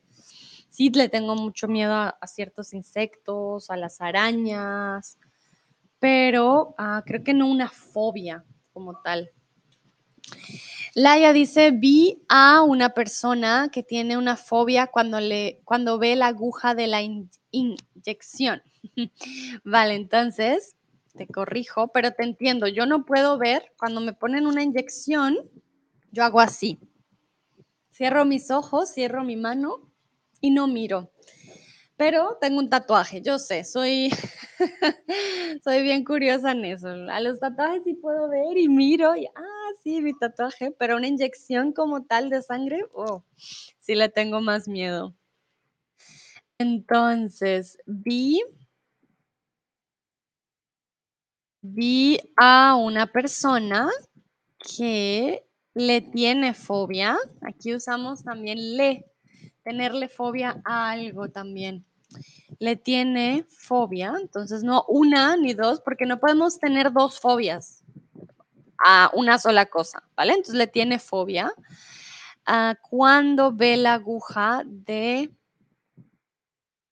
Sí le tengo mucho miedo a, ciertos insectos, a las arañas, pero ah, creo que no una fobia como tal. Laia dice, vi a una persona que tiene una fobia cuando, le, cuando ve la aguja de la inyección. (laughs) vale, entonces, te corrijo, pero te entiendo, yo no puedo ver cuando me ponen una inyección, yo hago así. Cierro mis ojos, cierro mi mano y no miro. Pero tengo un tatuaje, yo sé, soy, (laughs) soy bien curiosa en eso. A los tatuajes sí puedo ver y miro y, ah, sí, mi tatuaje, pero una inyección como tal de sangre, oh, sí le tengo más miedo. Entonces, vi, vi a una persona que le tiene fobia. Aquí usamos también le, tenerle fobia a algo también. Le tiene fobia, entonces no una ni dos, porque no podemos tener dos fobias a una sola cosa, ¿vale? Entonces le tiene fobia a cuando ve la aguja de,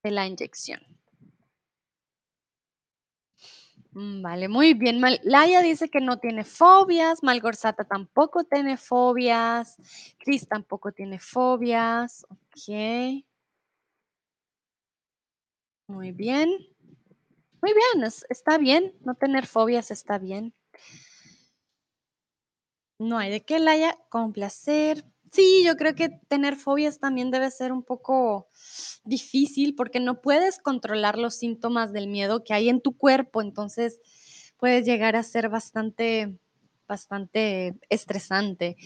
de la inyección. Mm, vale, muy bien. Laia dice que no tiene fobias, Malgorzata tampoco tiene fobias, Cris tampoco tiene fobias, ok. Muy bien. Muy bien, está bien, no tener fobias está bien. No hay de qué, Laia, con placer. Sí, yo creo que tener fobias también debe ser un poco difícil porque no puedes controlar los síntomas del miedo que hay en tu cuerpo, entonces puedes llegar a ser bastante bastante estresante.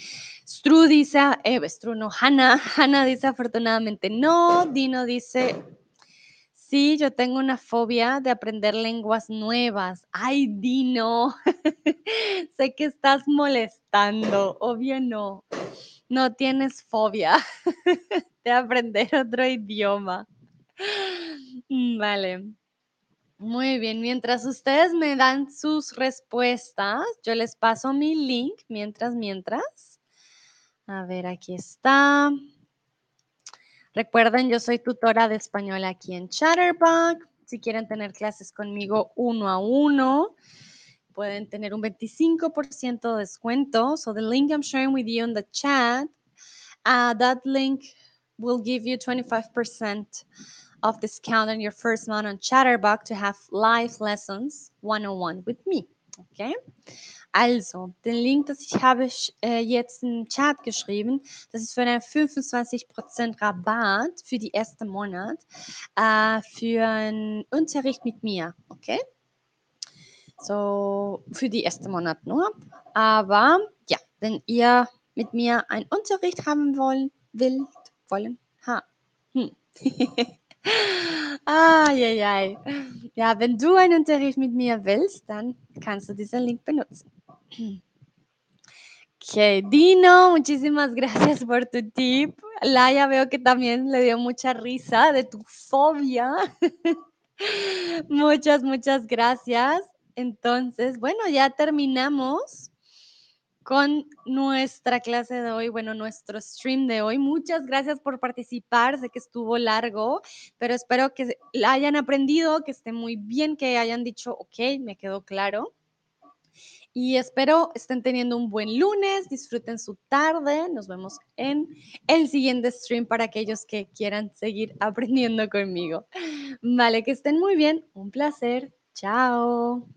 Stru dice, eh, Stru no, Hannah, (laughs) Hannah dice afortunadamente no, Dino dice, sí, yo tengo una fobia de aprender lenguas nuevas. Ay, Dino, (laughs) sé que estás molestando, obvio no, no tienes fobia (laughs) de aprender otro idioma. Vale. Muy bien, mientras ustedes me dan sus respuestas, yo les paso mi link mientras, mientras. A ver, aquí está. Recuerden, yo soy tutora de español aquí en Chatterbug. Si quieren tener clases conmigo uno a uno, pueden tener un 25% de descuento. So the link I'm sharing with you in the chat, uh, that link will give you 25% of discount on your first month on Chatterbug to have live lessons one-on-one with me. Okay? Also, den Link, das ich habe äh, jetzt im Chat geschrieben, das ist für einen 25% Rabatt für die erste Monat äh, für einen Unterricht mit mir. Okay? So, für die erste Monat nur. Aber ja, wenn ihr mit mir einen Unterricht haben wollen, willt, wollen, ha, hm. (laughs) Ay, ay, ay. Ja, wenn du einen Unterricht mit mir willst, dann kannst du diesen Link benutzen. Ok, Dino, muchísimas gracias por tu tip. Laia veo que también le dio mucha risa de tu fobia. (laughs) muchas, muchas gracias. Entonces, bueno, ya terminamos con nuestra clase de hoy, bueno, nuestro stream de hoy. Muchas gracias por participar, sé que estuvo largo, pero espero que hayan aprendido, que esté muy bien, que hayan dicho, ok, me quedó claro. Y espero estén teniendo un buen lunes, disfruten su tarde, nos vemos en el siguiente stream para aquellos que quieran seguir (laughs) aprendiendo conmigo. Vale, que estén muy bien, un placer, chao.